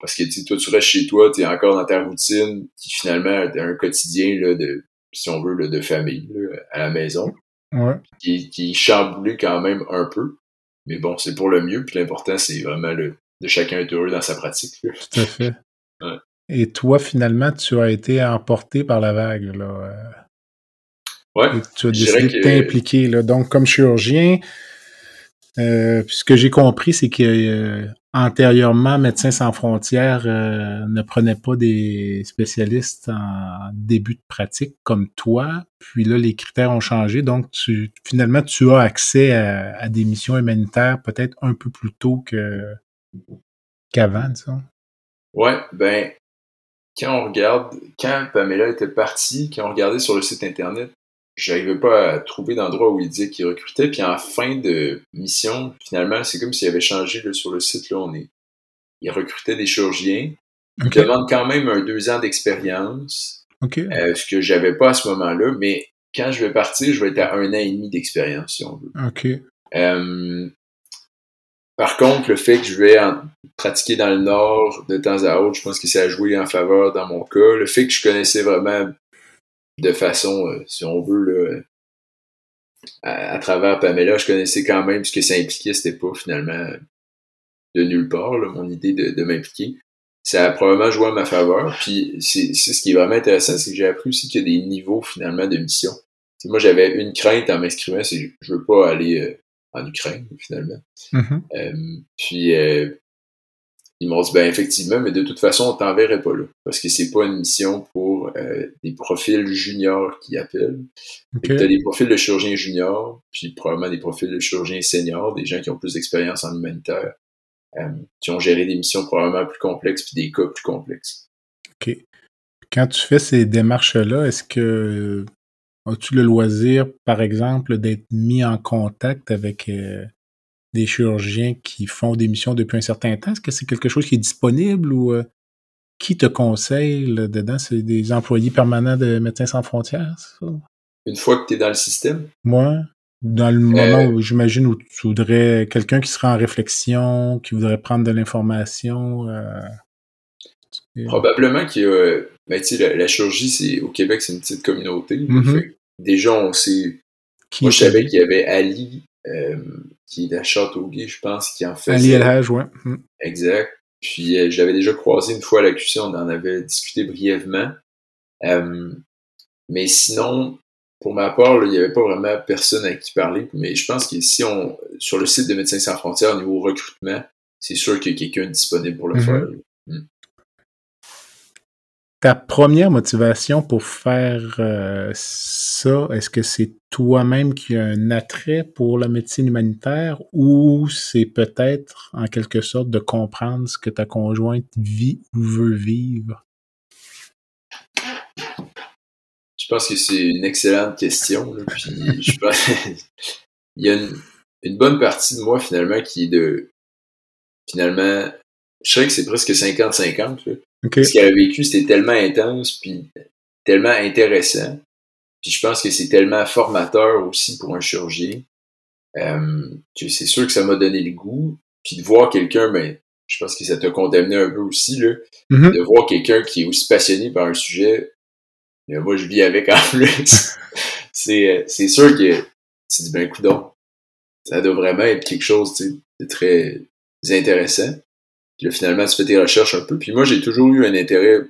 Parce que toi, tu restes chez toi, tu es encore dans ta routine, qui finalement est un quotidien là, de, si on veut, là, de famille là, à la maison, Ouais. qui, qui est chamboulé quand même un peu. Mais bon, c'est pour le mieux, puis l'important, c'est vraiment le, de chacun être heureux dans sa pratique. là. Tout à fait. Ouais. Et toi, finalement, tu as été emporté par la vague. Là. euh, Ouais, et tu as décidé de que- t'impliquer. là. Donc, comme chirurgien, euh, ce que j'ai compris, c'est que euh, antérieurement, Médecins sans frontières euh, ne prenait pas des spécialistes en début de pratique comme toi. Puis là, les critères ont changé. Donc, tu, finalement, tu as accès à, à des missions humanitaires peut-être un peu plus tôt que qu'avant, disons. Ouais, ben, quand on regarde, quand Pamela était partie, quand on regardait sur le site internet, j'arrivais pas à trouver d'endroit où il disait qu'il recrutait. Puis en fin de mission, finalement, c'est comme s'il avait changé là, sur le site. Là, on est, il recrutait des chirurgiens. OK. Il demande quand même un deux ans d'expérience, OK. euh, ce que j'avais pas à ce moment-là. Mais quand je vais partir, je vais être à un an et demi d'expérience, si on veut. OK. Euh, par contre, le fait que je vais en- pratiquer dans le Nord de temps à autre, je pense que ça a joué en faveur dans mon cas. Le fait que je connaissais vraiment de façon, euh, si on veut, là, à, à travers Pamela, je connaissais quand même ce que ça impliquait. C'était pas finalement de nulle part, là, mon idée de, m'impliquer. Ça a probablement joué en ma faveur. Puis c'est ce qui est vraiment intéressant, c'est que j'ai appris aussi qu'il y a des niveaux finalement de mission. Moi, j'avais une crainte en m'inscrivant, c'est je veux pas aller euh, en Ukraine, finalement. Mhm. Euh, puis euh, ils m'ont dit ben effectivement, mais de toute façon, on t'enverrait pas là. Parce que c'est pas une mission pour euh, des profils juniors qui appellent. Tu as des profils de chirurgiens juniors, puis probablement des profils de chirurgiens seniors, des gens qui ont plus d'expérience en humanitaire, qui ont géré des missions probablement plus complexes puis des cas plus complexes. OK. Quand tu fais ces démarches-là, est-ce que as-tu le loisir, par exemple, d'être mis en contact avec des chirurgiens qui font des missions depuis un certain temps? Est-ce que c'est quelque chose qui est disponible ou qui te conseille là-dedans? C'est des employés permanents de Médecins sans frontières, ça? Une fois que tu es dans le système? Moi, dans le moment où j'imagine où tu voudrais quelqu'un qui serait en réflexion, qui voudrait prendre de l'information. Euh, Probablement qu'il y a. Ben, sais, la, chirurgie, c'est au Québec, c'est une petite communauté. Mm-hmm. Déjà, on sait. Moi, je savais qu'il y avait Ali, euh, qui est à Châteauguay, je pense, qui en fait. Ali El ouais. Mm. Exact. Puis, euh, j'avais déjà croisé une fois à la QC, on en avait discuté brièvement. mais sinon, pour ma part, il n'y avait pas vraiment personne à qui parler, mais je pense que si on, sur le site de Médecins sans frontières, au niveau recrutement, c'est sûr qu'il y a quelqu'un disponible pour le mhm. faire. Hmm. Ta première motivation pour faire euh, ça, est-ce que c'est toi-même qui as un attrait pour la médecine humanitaire ou c'est peut-être en quelque sorte de comprendre ce que ta conjointe vit ou veut vivre? Je pense que c'est une excellente question. puis il y a une, bonne partie de moi finalement qui est de finalement je sais que c'est presque 50-50. Ce qu'elle a vécu, c'était tellement intense puis tellement intéressant. Puis je pense que c'est tellement formateur aussi pour un chirurgien. Euh, que c'est sûr que ça m'a donné le goût. Puis de voir quelqu'un, ben, je pense que ça t'a condamné un peu aussi, là. Mm-hmm. De voir quelqu'un qui est aussi passionné par un sujet moi, je vis avec en plus. c'est, c'est sûr que tu dis, ben, coudon, ça doit vraiment être quelque chose de très intéressant. Puis là, finalement, tu fais tes recherches un peu. Puis moi, j'ai toujours eu un intérêt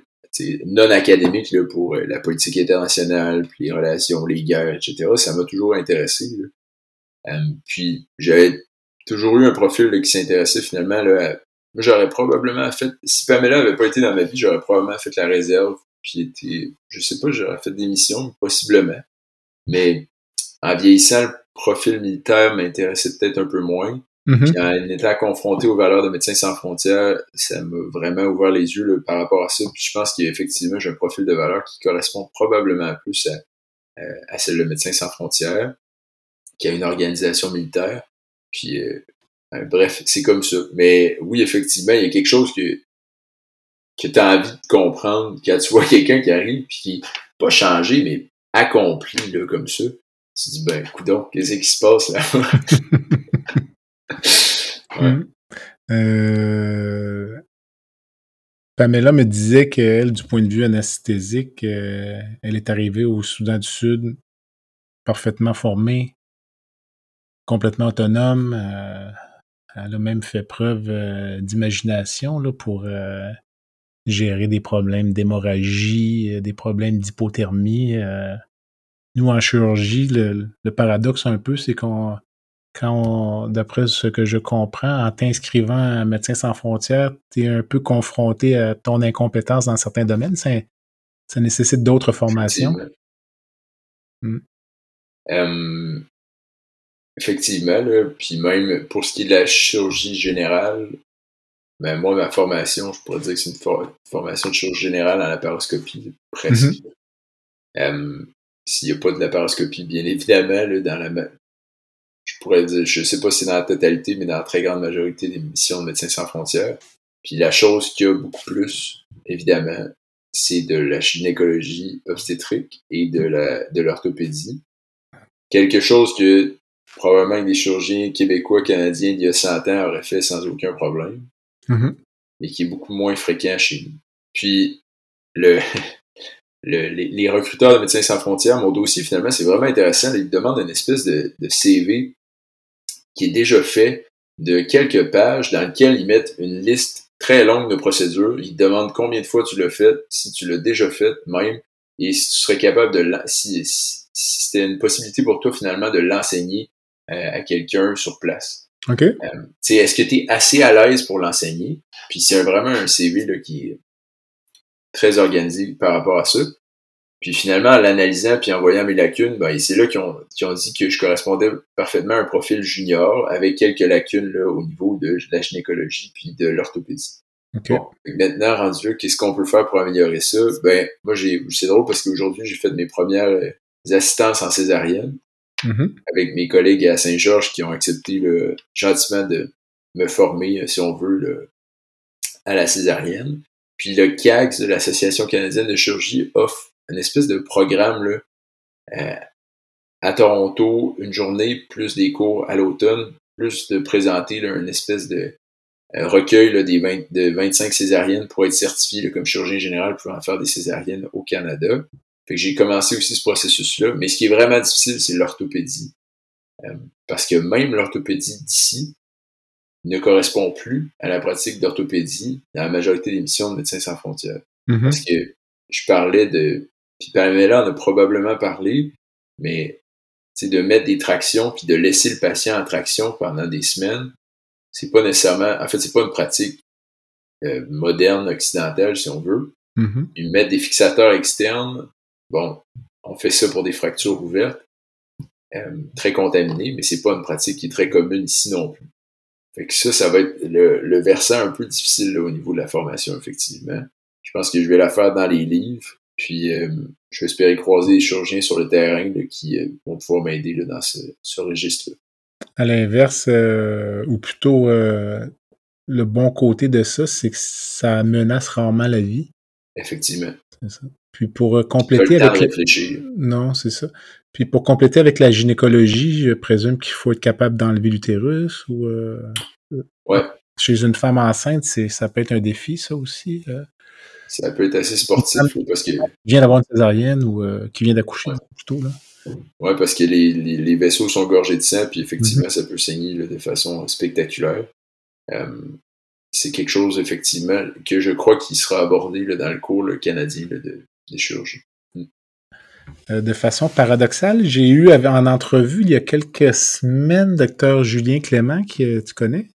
non académique là, pour euh, la politique internationale, puis les relations, les guerres, etc. Ça m'a toujours intéressé. Là. Euh, puis j'avais toujours eu un profil qui s'intéressait finalement là, à... Moi, j'aurais probablement fait... Si Pamela avait pas été dans ma vie, j'aurais probablement fait la réserve puis était, je sais pas, j'aurais fait des missions, possiblement. Mais en vieillissant, le profil militaire m'intéressait peut-être un peu moins. Mm-hmm. Puis en étant confronté aux valeurs de Médecins sans frontières, ça m'a vraiment ouvert les yeux par rapport à ça. Puis je pense qu'effectivement, j'ai un profil de valeur qui correspond probablement plus à, à celle de Médecins sans frontières, qui a une organisation militaire. Puis euh, euh, bref, c'est comme ça. Mais oui, effectivement, il y a quelque chose que que tu as envie de comprendre quand tu vois quelqu'un qui arrive puis qui pas changé, mais accompli là, comme ça. Tu te dis ben coudon, qu'est-ce qui se passe là? ouais. euh... Pamela me disait qu'elle, du point de vue anesthésique, euh, elle est arrivée au Soudan du Sud parfaitement formée, complètement autonome. Euh, elle a même fait preuve d'imagination pour gérer des problèmes d'hémorragie, des problèmes d'hypothermie. Nous, en chirurgie, le, paradoxe un peu, c'est qu'on, quand d'après ce que je comprends, en t'inscrivant à Médecins sans frontières, tu es un peu confronté à ton incompétence dans certains domaines. Ça, ça nécessite d'autres formations. Effectivement. effectivement, puis même pour ce qui est de la chirurgie générale, ben, moi, ma formation, je pourrais dire que c'est une formation de chirurgie générale en laparoscopie, presque. Mm-hmm. S'il n'y a pas de laparoscopie, bien évidemment, là, dans la je pourrais dire, je sais pas si c'est dans la totalité, mais dans la très grande majorité des missions de Médecins sans frontières. Puis la chose qu'il y a beaucoup plus, évidemment, c'est de la gynécologie obstétrique et de la de l'orthopédie. Quelque chose que probablement des chirurgiens québécois, canadiens d'il y a 100 ans auraient fait sans aucun problème. Mm-hmm. mais qui est beaucoup moins fréquent chez nous. Puis, le, les, recruteurs de Médecins sans frontières, mon dossier, finalement, c'est vraiment intéressant. Ils demandent une espèce de, CV qui est déjà fait de quelques pages dans lequel ils mettent une liste très longue de procédures. Ils demandent combien de fois tu l'as fait, si tu l'as déjà fait même, et si tu serais capable de si, si, c'était une possibilité pour toi finalement de l'enseigner euh, à quelqu'un sur place. OK. Euh, est-ce que tu es assez à l'aise pour l'enseigner? Puis c'est vraiment un CV là, qui est très organisé par rapport à ça. Puis finalement, en l'analysant puis en voyant mes lacunes, ben, c'est là qu'ils ont, ont, dit que je correspondais parfaitement à un profil junior avec quelques lacunes là, au niveau de la gynécologie puis de l'orthopédie. Bon, maintenant, rendu qu'est-ce qu'on peut faire pour améliorer ça? Ben, moi, j'ai, c'est drôle parce qu'aujourd'hui, j'ai fait mes premières euh, assistances en césarienne mm-hmm. avec mes collègues à Saint-Georges qui ont accepté le, gentiment de me former, si on veut, le, à la césarienne. Puis le CAGS de l'Association canadienne de chirurgie offre une espèce de programme là, euh, à Toronto, une journée plus des cours à l'automne, plus de présenter là, une espèce de euh, recueil là, des 20, de 25 césariennes pour être certifié comme chirurgien général pour en faire des césariennes au Canada. Fait que j'ai commencé aussi ce processus-là. Mais ce qui est vraiment difficile, c'est l'orthopédie. Euh, parce que même l'orthopédie d'ici ne correspond plus à la pratique d'orthopédie dans la majorité des missions de Médecins sans frontières. Mm-hmm. Parce que je parlais de puis Pamela en a probablement parlé, mais c'est de mettre des tractions puis de laisser le patient en traction pendant des semaines, c'est pas nécessairement, en fait, c'est pas une pratique euh, moderne occidentale si on veut. Mm-hmm. mettre des fixateurs externes, bon, on fait ça pour des fractures ouvertes, euh, très contaminées, mais c'est pas une pratique qui est très commune ici non plus. Fait que ça, ça va être le, le versant un peu difficile au niveau de la formation, effectivement. Je pense que je vais la faire dans les livres, puis, euh, je vais espérer croiser des chirurgiens sur le terrain qui euh, vont pouvoir m'aider dans ce, ce registre-là. À l'inverse, euh, ou plutôt le bon côté de ça, c'est que ça menace rarement la vie. Effectivement. C'est ça. Puis pour compléter avec. réfléchir. Non, c'est ça. Puis pour compléter avec la gynécologie, je présume qu'il faut être capable d'enlever l'utérus ou. Ouais. Chez une femme enceinte, c'est ça peut être un défi, ça aussi ça peut être assez sportif parce que. Qui vient d'avoir une césarienne ou euh, qui vient d'accoucher plutôt là. Ouais, parce que les, les, vaisseaux sont gorgés de sang, puis effectivement, Mm-hmm. ça peut saigner de façon spectaculaire. Euh, c'est quelque chose, effectivement, que je crois qui sera abordé là, dans le cours canadien de, de chirurgie. Mm. Euh, de façon paradoxale, j'ai eu en entrevue il y a quelques semaines docteur Julien Clément, que tu connais,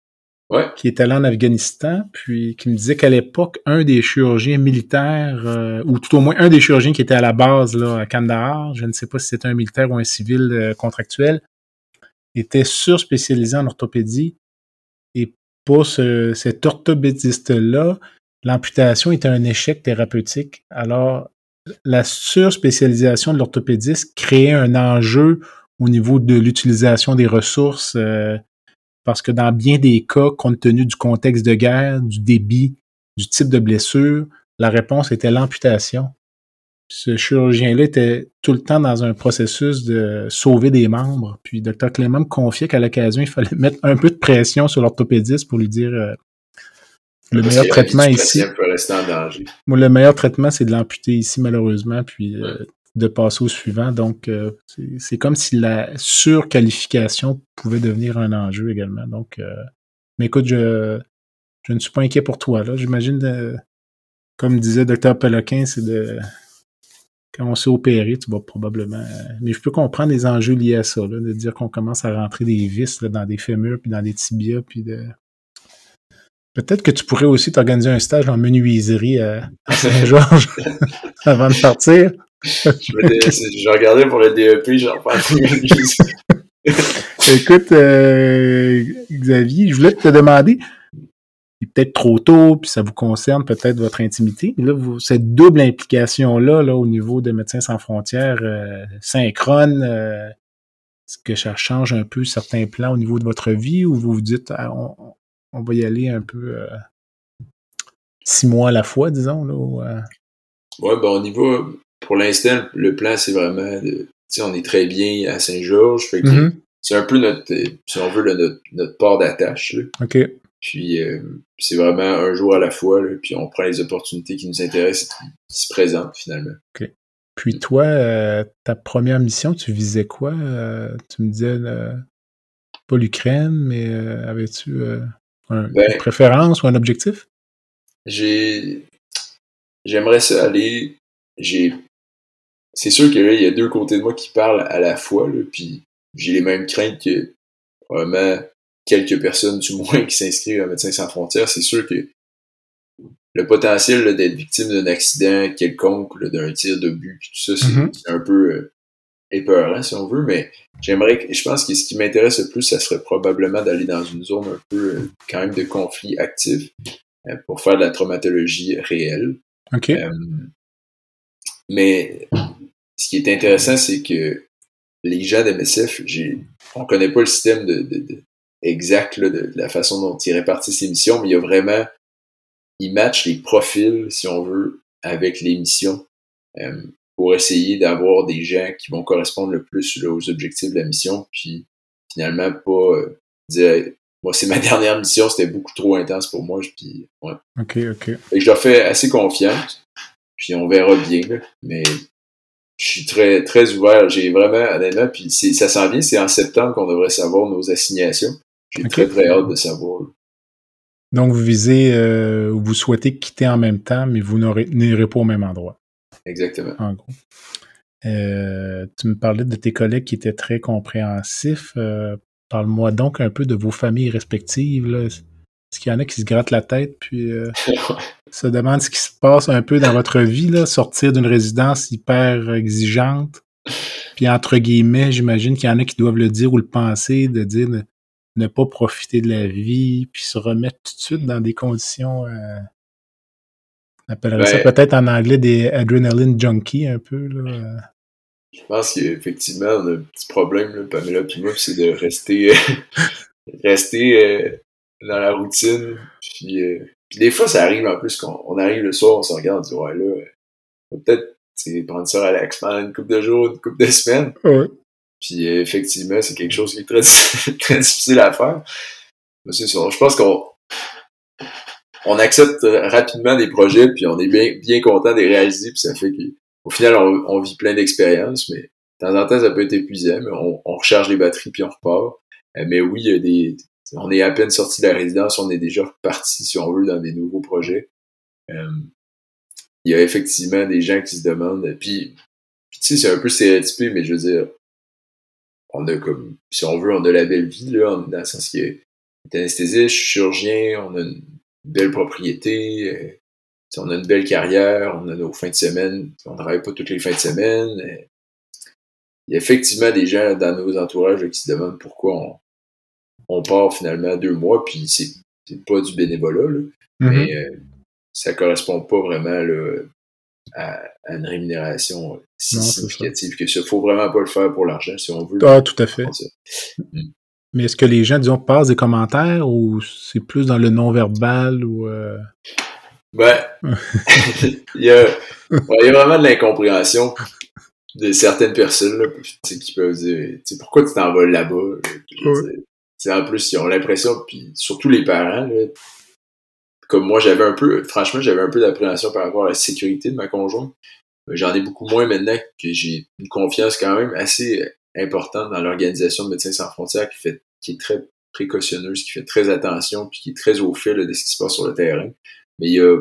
Ouais. qui est allé en Afghanistan, puis qui me disait qu'à l'époque, un des chirurgiens militaires, euh, ou tout au moins un des chirurgiens qui était à la base là, à Kandahar, je ne sais pas si c'était un militaire ou un civil euh, contractuel, était surspécialisé en orthopédie. Et pour ce, cet orthopédiste-là, l'amputation était un échec thérapeutique. Alors, la surspécialisation de l'orthopédiste créait un enjeu au niveau de l'utilisation des ressources euh, parce que dans bien des cas, compte tenu du contexte de guerre, du débit, du type de blessure, la réponse était l'amputation. Ce chirurgien-là était tout le temps dans un processus de sauver des membres. Puis Dr Clément me confiait qu'à l'occasion, il fallait mettre un peu de pression sur l'orthopédiste pour lui dire euh, le meilleur traitement ici. peut rester en danger. Moi, le meilleur traitement, c'est de l'amputer ici, malheureusement, puis euh. De passer au suivant. Donc, euh, c'est- comme si la surqualification pouvait devenir un enjeu également. Donc, euh, mais écoute, je, je ne suis pas inquiet pour toi. là. J'imagine, comme disait Dr Peloquin, c'est de quand on s'est opéré, tu vas probablement. euh, mais je peux comprendre les enjeux liés à ça, là, de dire qu'on commence à rentrer des vis dans des fémurs, puis dans des tibias, puis de. Peut-être que tu pourrais aussi t'organiser un stage en menuiserie à Saint-Georges avant de partir. Je, regardais pour le DEP, j'en parle Écoute, euh, Xavier, je voulais te demander, peut-être trop tôt, puis ça vous concerne peut-être votre intimité, mais là, vous, cette double implication-là, là, au niveau de Médecins sans frontières, euh, synchrone, euh, est-ce que ça change un peu certains plans au niveau de votre vie, ou vous vous dites, ah, on, on va y aller un peu euh, six mois à la fois, disons, là, ou, Ouais, ben au niveau, pour l'instant, le plan, c'est vraiment de. Tu sais, on est très bien à Saint-Georges. Fait que Mhm. c'est un peu notre, euh, si on veut, le- notre, notre port d'attache. OK. Puis euh, c'est vraiment un jour à la fois, là, puis on prend les opportunités qui nous intéressent et qui, se présentent finalement. Puis toi, euh, ta première mission, tu visais quoi? Euh, tu me disais pas l'Ukraine, mais euh, avais-tu euh, un- Ben- une préférence ou un objectif? J'ai. J'aimerais ça aller. J'ai. C'est sûr que là, il y a deux côtés de moi qui parlent à la fois, là, puis j'ai les mêmes craintes que probablement quelques personnes, du moins, qui s'inscrivent à Médecins sans frontières. C'est sûr que le potentiel d'être victime d'un accident quelconque, d'un tir de but, tout ça, Mhm. c'est un peu euh, épeurant si on veut, mais j'aimerais, que- je pense que ce qui m'intéresse le plus, ça serait probablement d'aller dans une zone un peu euh, quand même de conflit actif euh, pour faire de la traumatologie réelle. OK. Mais ce qui est intéressant, c'est que les gens d'MSF, j'ai, on connaît pas le système de, de- de- exact là, de, de la façon dont ils répartissent les missions, mais il y a vraiment, ils matchent les profils, si on veut, avec les missions euh, pour essayer d'avoir des gens qui vont correspondre le plus là, aux objectifs de la mission, puis finalement pas euh, dire moi c'est ma dernière mission, c'était beaucoup trop intense pour moi, puis ouais. OK, OK. Que je leur fais assez confiance, puis on verra bien, là. mais je suis très, très ouvert. J'ai vraiment, honnêtement, puis ça s'en vient, c'est en septembre qu'on devrait savoir nos assignations. J'ai très, très hâte de savoir. Donc, vous visez, euh, ou vous souhaitez quitter en même temps, mais vous n'irez pas au même endroit, Exactement. en gros. Euh, tu me parlais de tes collègues qui étaient très compréhensifs. Euh, Parle-moi donc un peu de vos familles respectives. Est-ce qu'il y en a qui se grattent la tête puis euh, se demandent ce qui se passe un peu dans votre vie, là, sortir d'une résidence hyper exigeante? Puis entre guillemets, j'imagine qu'il y en a qui doivent le dire ou le penser, de dire ne, ne pas profiter de la vie, puis se remettre tout de suite dans des conditions, euh, on appellerait ça Ben- peut-être en anglais des adrenaline junkies un peu. Là. Je pense qu'effectivement, on a un petit problème, là, Pamela puis moi, c'est de rester, rester euh, dans la routine. Puis, euh, puis des fois, ça arrive en plus qu'on on arrive le soir, on se regarde, on dit ouais là, euh, on va peut-être prendre ça relax pendant une couple de jours, une couple de semaines. Ouais. Puis euh, effectivement, c'est quelque chose qui est très, très difficile à faire. Mais c'est ça. Je pense qu'on on accepte rapidement des projets, puis on est bien, bien content de les réaliser, puis ça fait qu'au final, on, on vit plein d'expériences, mais de temps en temps, ça peut être épuisant, mais on, on recharge les batteries, puis on repart. Euh, mais oui, il y a des, on est à peine sorti de la résidence, on est déjà reparti, si on veut, dans des nouveaux projets. Euh, il y a effectivement des gens qui se demandent, puis, puis tu sais, c'est un peu stéréotypé, mais je veux dire, on a comme, si on veut, on a la belle vie, là, dans le sens qu'il est anesthésiste, chirurgien, on a une belle propriété, euh, on a une belle carrière, on a nos fins de semaine, on travaille pas toutes les fins de semaine. euh, il y a effectivement des gens dans nos entourages qui se demandent pourquoi on, on part finalement deux mois, puis c'est pas du bénévolat, là, Mhm. mais euh, ça correspond pas vraiment là, à, à une rémunération si Non, c'est significative que ça. Faut vraiment pas le faire pour l'argent si on veut. Ah, tout à fait. ça. Mais est-ce que les gens, disons, passent des commentaires ou c'est plus dans le non-verbal ou. euh, Ben, il, y a, ouais, il y a vraiment de l'incompréhension de certaines personnes là, qui peuvent dire pourquoi tu t'en vas là-bas Sais, en plus ils ont l'impression puis surtout les parents là, comme moi j'avais un peu franchement j'avais un peu d'appréhension par rapport à la sécurité de ma conjointe j'en ai beaucoup moins maintenant que j'ai une confiance quand même assez importante dans l'organisation de Médecins sans frontières qui fait qui est très précautionneuse qui fait très attention puis qui est très au fil là, de ce qui se passe sur le terrain mais il y a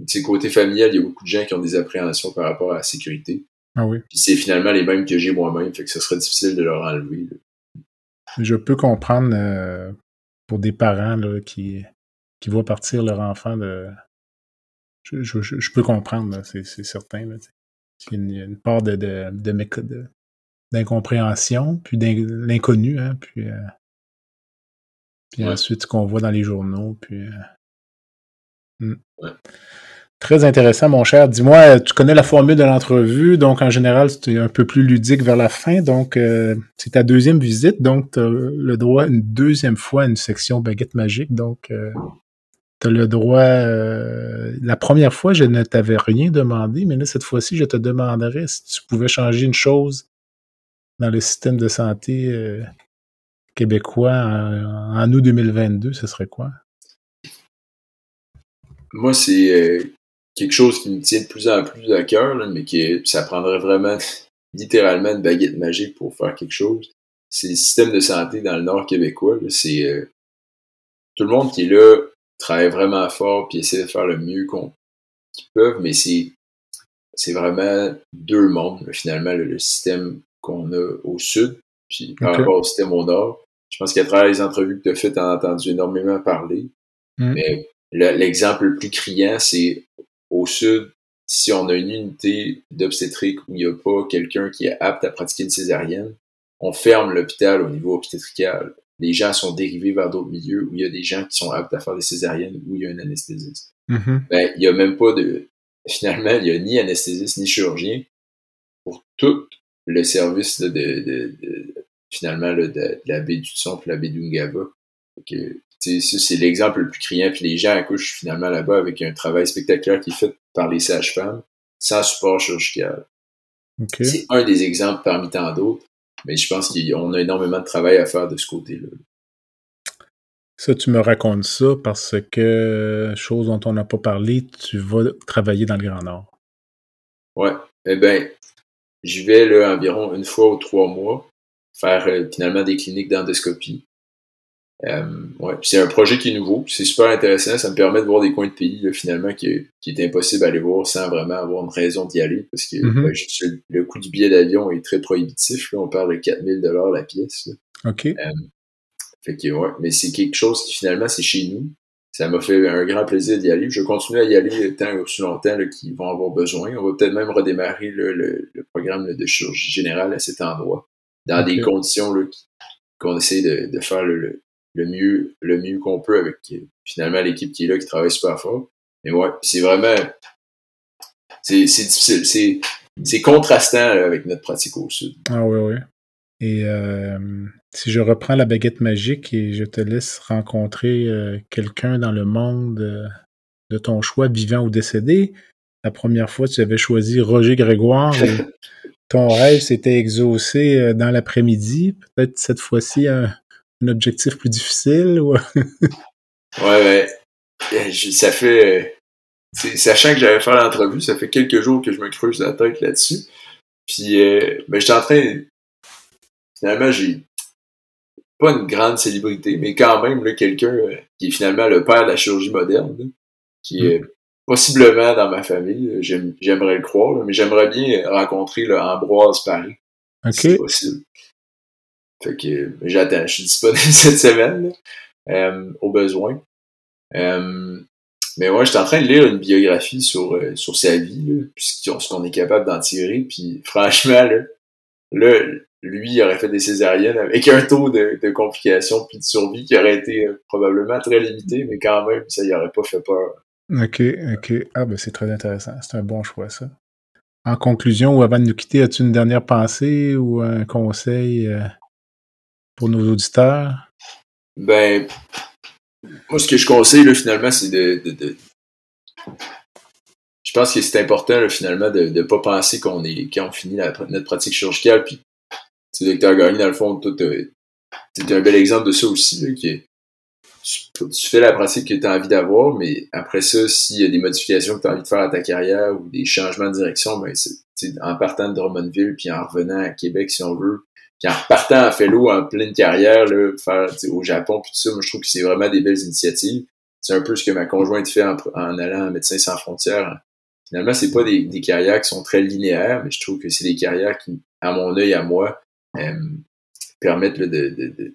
tu sais, côté familial, il y a beaucoup de gens qui ont des appréhensions par rapport à la sécurité. Ah oui. Puis c'est finalement les mêmes que j'ai moi-même, fait que ce serait difficile de leur enlever. là. Je peux comprendre euh, pour des parents là, qui, qui voient partir leur enfant de. Je, je- je- peux comprendre, c'est certain. Il y a une, part de, de, de d'incompréhension, puis l'inconnu, hein, puis, euh, puis Ouais. ensuite ce qu'on voit dans les journaux, puis. euh, hmm. Ouais. Très intéressant, mon cher. Dis-moi, euh, tu connais la formule de l'entrevue, donc en général, c'est un peu plus ludique vers la fin. Donc, euh, c'est ta deuxième visite, donc tu as le droit une deuxième fois à une section baguette magique. Donc, tu as le droit. euh, la première fois, je ne t'avais rien demandé, mais là, cette fois-ci, je te demanderais si tu pouvais changer une chose dans le système de santé euh, québécois en, en août 2022, ce serait quoi? Moi, c'est euh, quelque chose qui me tient de plus en plus à cœur, là, mais qui ça prendrait vraiment littéralement une baguette magique pour faire quelque chose. C'est le système de santé dans le nord québécois. C'est euh, tout le monde qui est là travaille vraiment fort puis essaie de faire le mieux qu'on qu'ils peuvent, mais c'est c'est vraiment deux mondes là, finalement le, le système qu'on a au sud puis par rapport au système au nord. Je pense qu'à travers les entrevues que tu as faites, tu as entendu énormément parler. Mm. Mais l'exemple le plus criant, c'est au sud, si on a une unité d'obstétrique où il n'y a pas quelqu'un qui est apte à pratiquer une césarienne, on ferme l'hôpital au niveau obstétrical. Les gens sont dérivés vers d'autres milieux où il y a des gens qui sont aptes à faire des césariennes, où il y a un anesthésiste. Mhm. Ben, il n'y a même pas de... Finalement, il n'y a ni anesthésiste ni chirurgien pour tout le service de, de, de, finalement là, de, la baie du Son et la baie d'Ungava. Ça, c'est l'exemple le plus criant. Puis les gens accouchent finalement là-bas avec un travail spectaculaire qui est fait par les sages-femmes sans support chirurgical. C'est un des exemples parmi tant d'autres, mais je pense qu'on a énormément de travail à faire de ce côté-là. Ça, tu me racontes ça parce que, chose dont on n'a pas parlé, tu vas travailler dans le Grand Nord. Ouais. Eh bien, je vais là, environ une fois ou trois mois faire euh, finalement des cliniques d'endoscopie. Euh, ouais. C'est un projet qui est nouveau, c'est super intéressant, ça me permet de voir des coins de pays là, finalement qui, qui est impossible d'aller voir sans vraiment avoir une raison d'y aller parce que Mhm. ben, le coût du billet d'avion est très prohibitif, là, on parle de 4000 dollars la pièce. là. OK. Fait que ouais, mais c'est quelque chose qui finalement c'est chez nous. Ça m'a fait un grand plaisir d'y aller. Je continue à y aller tant aussi longtemps qu'ils vont avoir besoin. On va peut-être même redémarrer là, le, le programme là, de chirurgie générale à cet endroit, dans des conditions qu'on essaie de, de faire le, le- mieux le mieux qu'on peut avec finalement l'équipe qui est là, qui travaille super fort. Mais ouais, c'est vraiment c'est c'est difficile, c'est c'est contrastant là, avec notre pratique au sud. Ah oui, oui. Et euh, si je reprends la baguette magique et je te laisse rencontrer euh, quelqu'un dans le monde euh, de ton choix, vivant ou décédé, la première fois tu avais choisi Roger Grégoire et ton rêve s'était exaucé dans l'après-midi. Peut-être cette fois-ci un, un objectif plus difficile ou... Ouais, ouais. Je- Ça fait. euh, Sachant que j'avais fait l'entrevue, ça fait quelques jours que je me creuse la tête là-dessus. Puis, euh, ben, j'étais en train. Finalement, j'ai pas une grande célébrité, mais quand même, quelqu'un euh, qui est finalement le père de la chirurgie moderne, là, qui est possiblement dans ma famille. j'aime- J'aimerais le croire, là, mais j'aimerais bien rencontrer là, Ambroise Paris, si OK. c'est possible. Fait que j'attends, je suis disponible cette semaine, euh, au besoin. Euh, mais moi, j'étais en train de lire une biographie sur, euh, sur sa vie, là, puis ce qu'on- est capable d'en tirer, puis franchement, là, lui, il aurait fait des césariennes avec un taux de, complications puis de survie qui aurait été probablement très limité, mais quand même, ça y aurait pas fait peur. OK, OK. Ah, ben c'est très intéressant. C'est un bon choix, ça. En conclusion, ou avant de nous quitter, as-tu une dernière pensée ou un conseil pour nos auditeurs? Ben, moi, ce que je conseille, là, finalement, c'est de, Je pense que c'est important, finalement, de ne pas penser qu'on est quand on finit notre pratique chirurgicale. Puis, tu sais, docteur Gagné, dans le fond, toi, t'es un bel exemple de ça aussi, tu, fais la pratique que tu as envie d'avoir, mais après ça, s'il y a des modifications que tu as envie de faire à ta carrière ou des changements de direction, ben, c'est, en partant de Drummondville puis en revenant à Québec, si on veut, puis en repartant en fellow en pleine carrière, là, faire au Japon puis tout ça, moi je trouve que c'est vraiment des belles initiatives. C'est un peu ce que ma conjointe fait en, allant à Médecins sans frontières. Finalement, c'est pas des, carrières qui sont très linéaires, mais je trouve que c'est des carrières qui, à mon œil, à moi, euh, permettent là, de, de, de-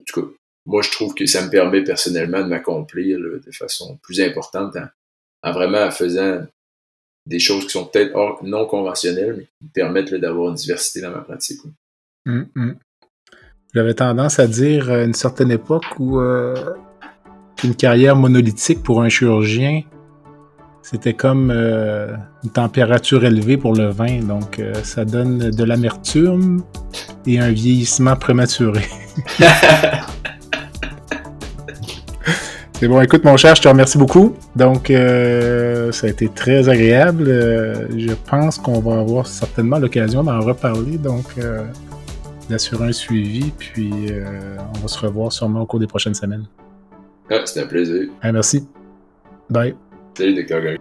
En tout cas, moi je trouve que ça me permet personnellement de m'accomplir de façon plus importante en, en vraiment faisant des choses qui sont peut-être non conventionnelles, mais qui me permettent d'avoir une diversité dans ma pratique. Hum, hum. J'avais tendance à dire à une certaine époque où euh, qu'une carrière monolithique pour un chirurgien, c'était comme euh, une température élevée pour le vin. Donc, euh, ça donne de l'amertume et un vieillissement prématuré. C'est bon, écoute mon cher, je te remercie beaucoup. Donc, euh, ça a été très agréable. Euh, je pense qu'on va avoir certainement l'occasion d'en reparler. Donc, euh, d'assurer un suivi, puis euh, on va se revoir sûrement au cours des prochaines semaines. Ah, c'était un plaisir. Ah, merci. Bye. Salut, Dr.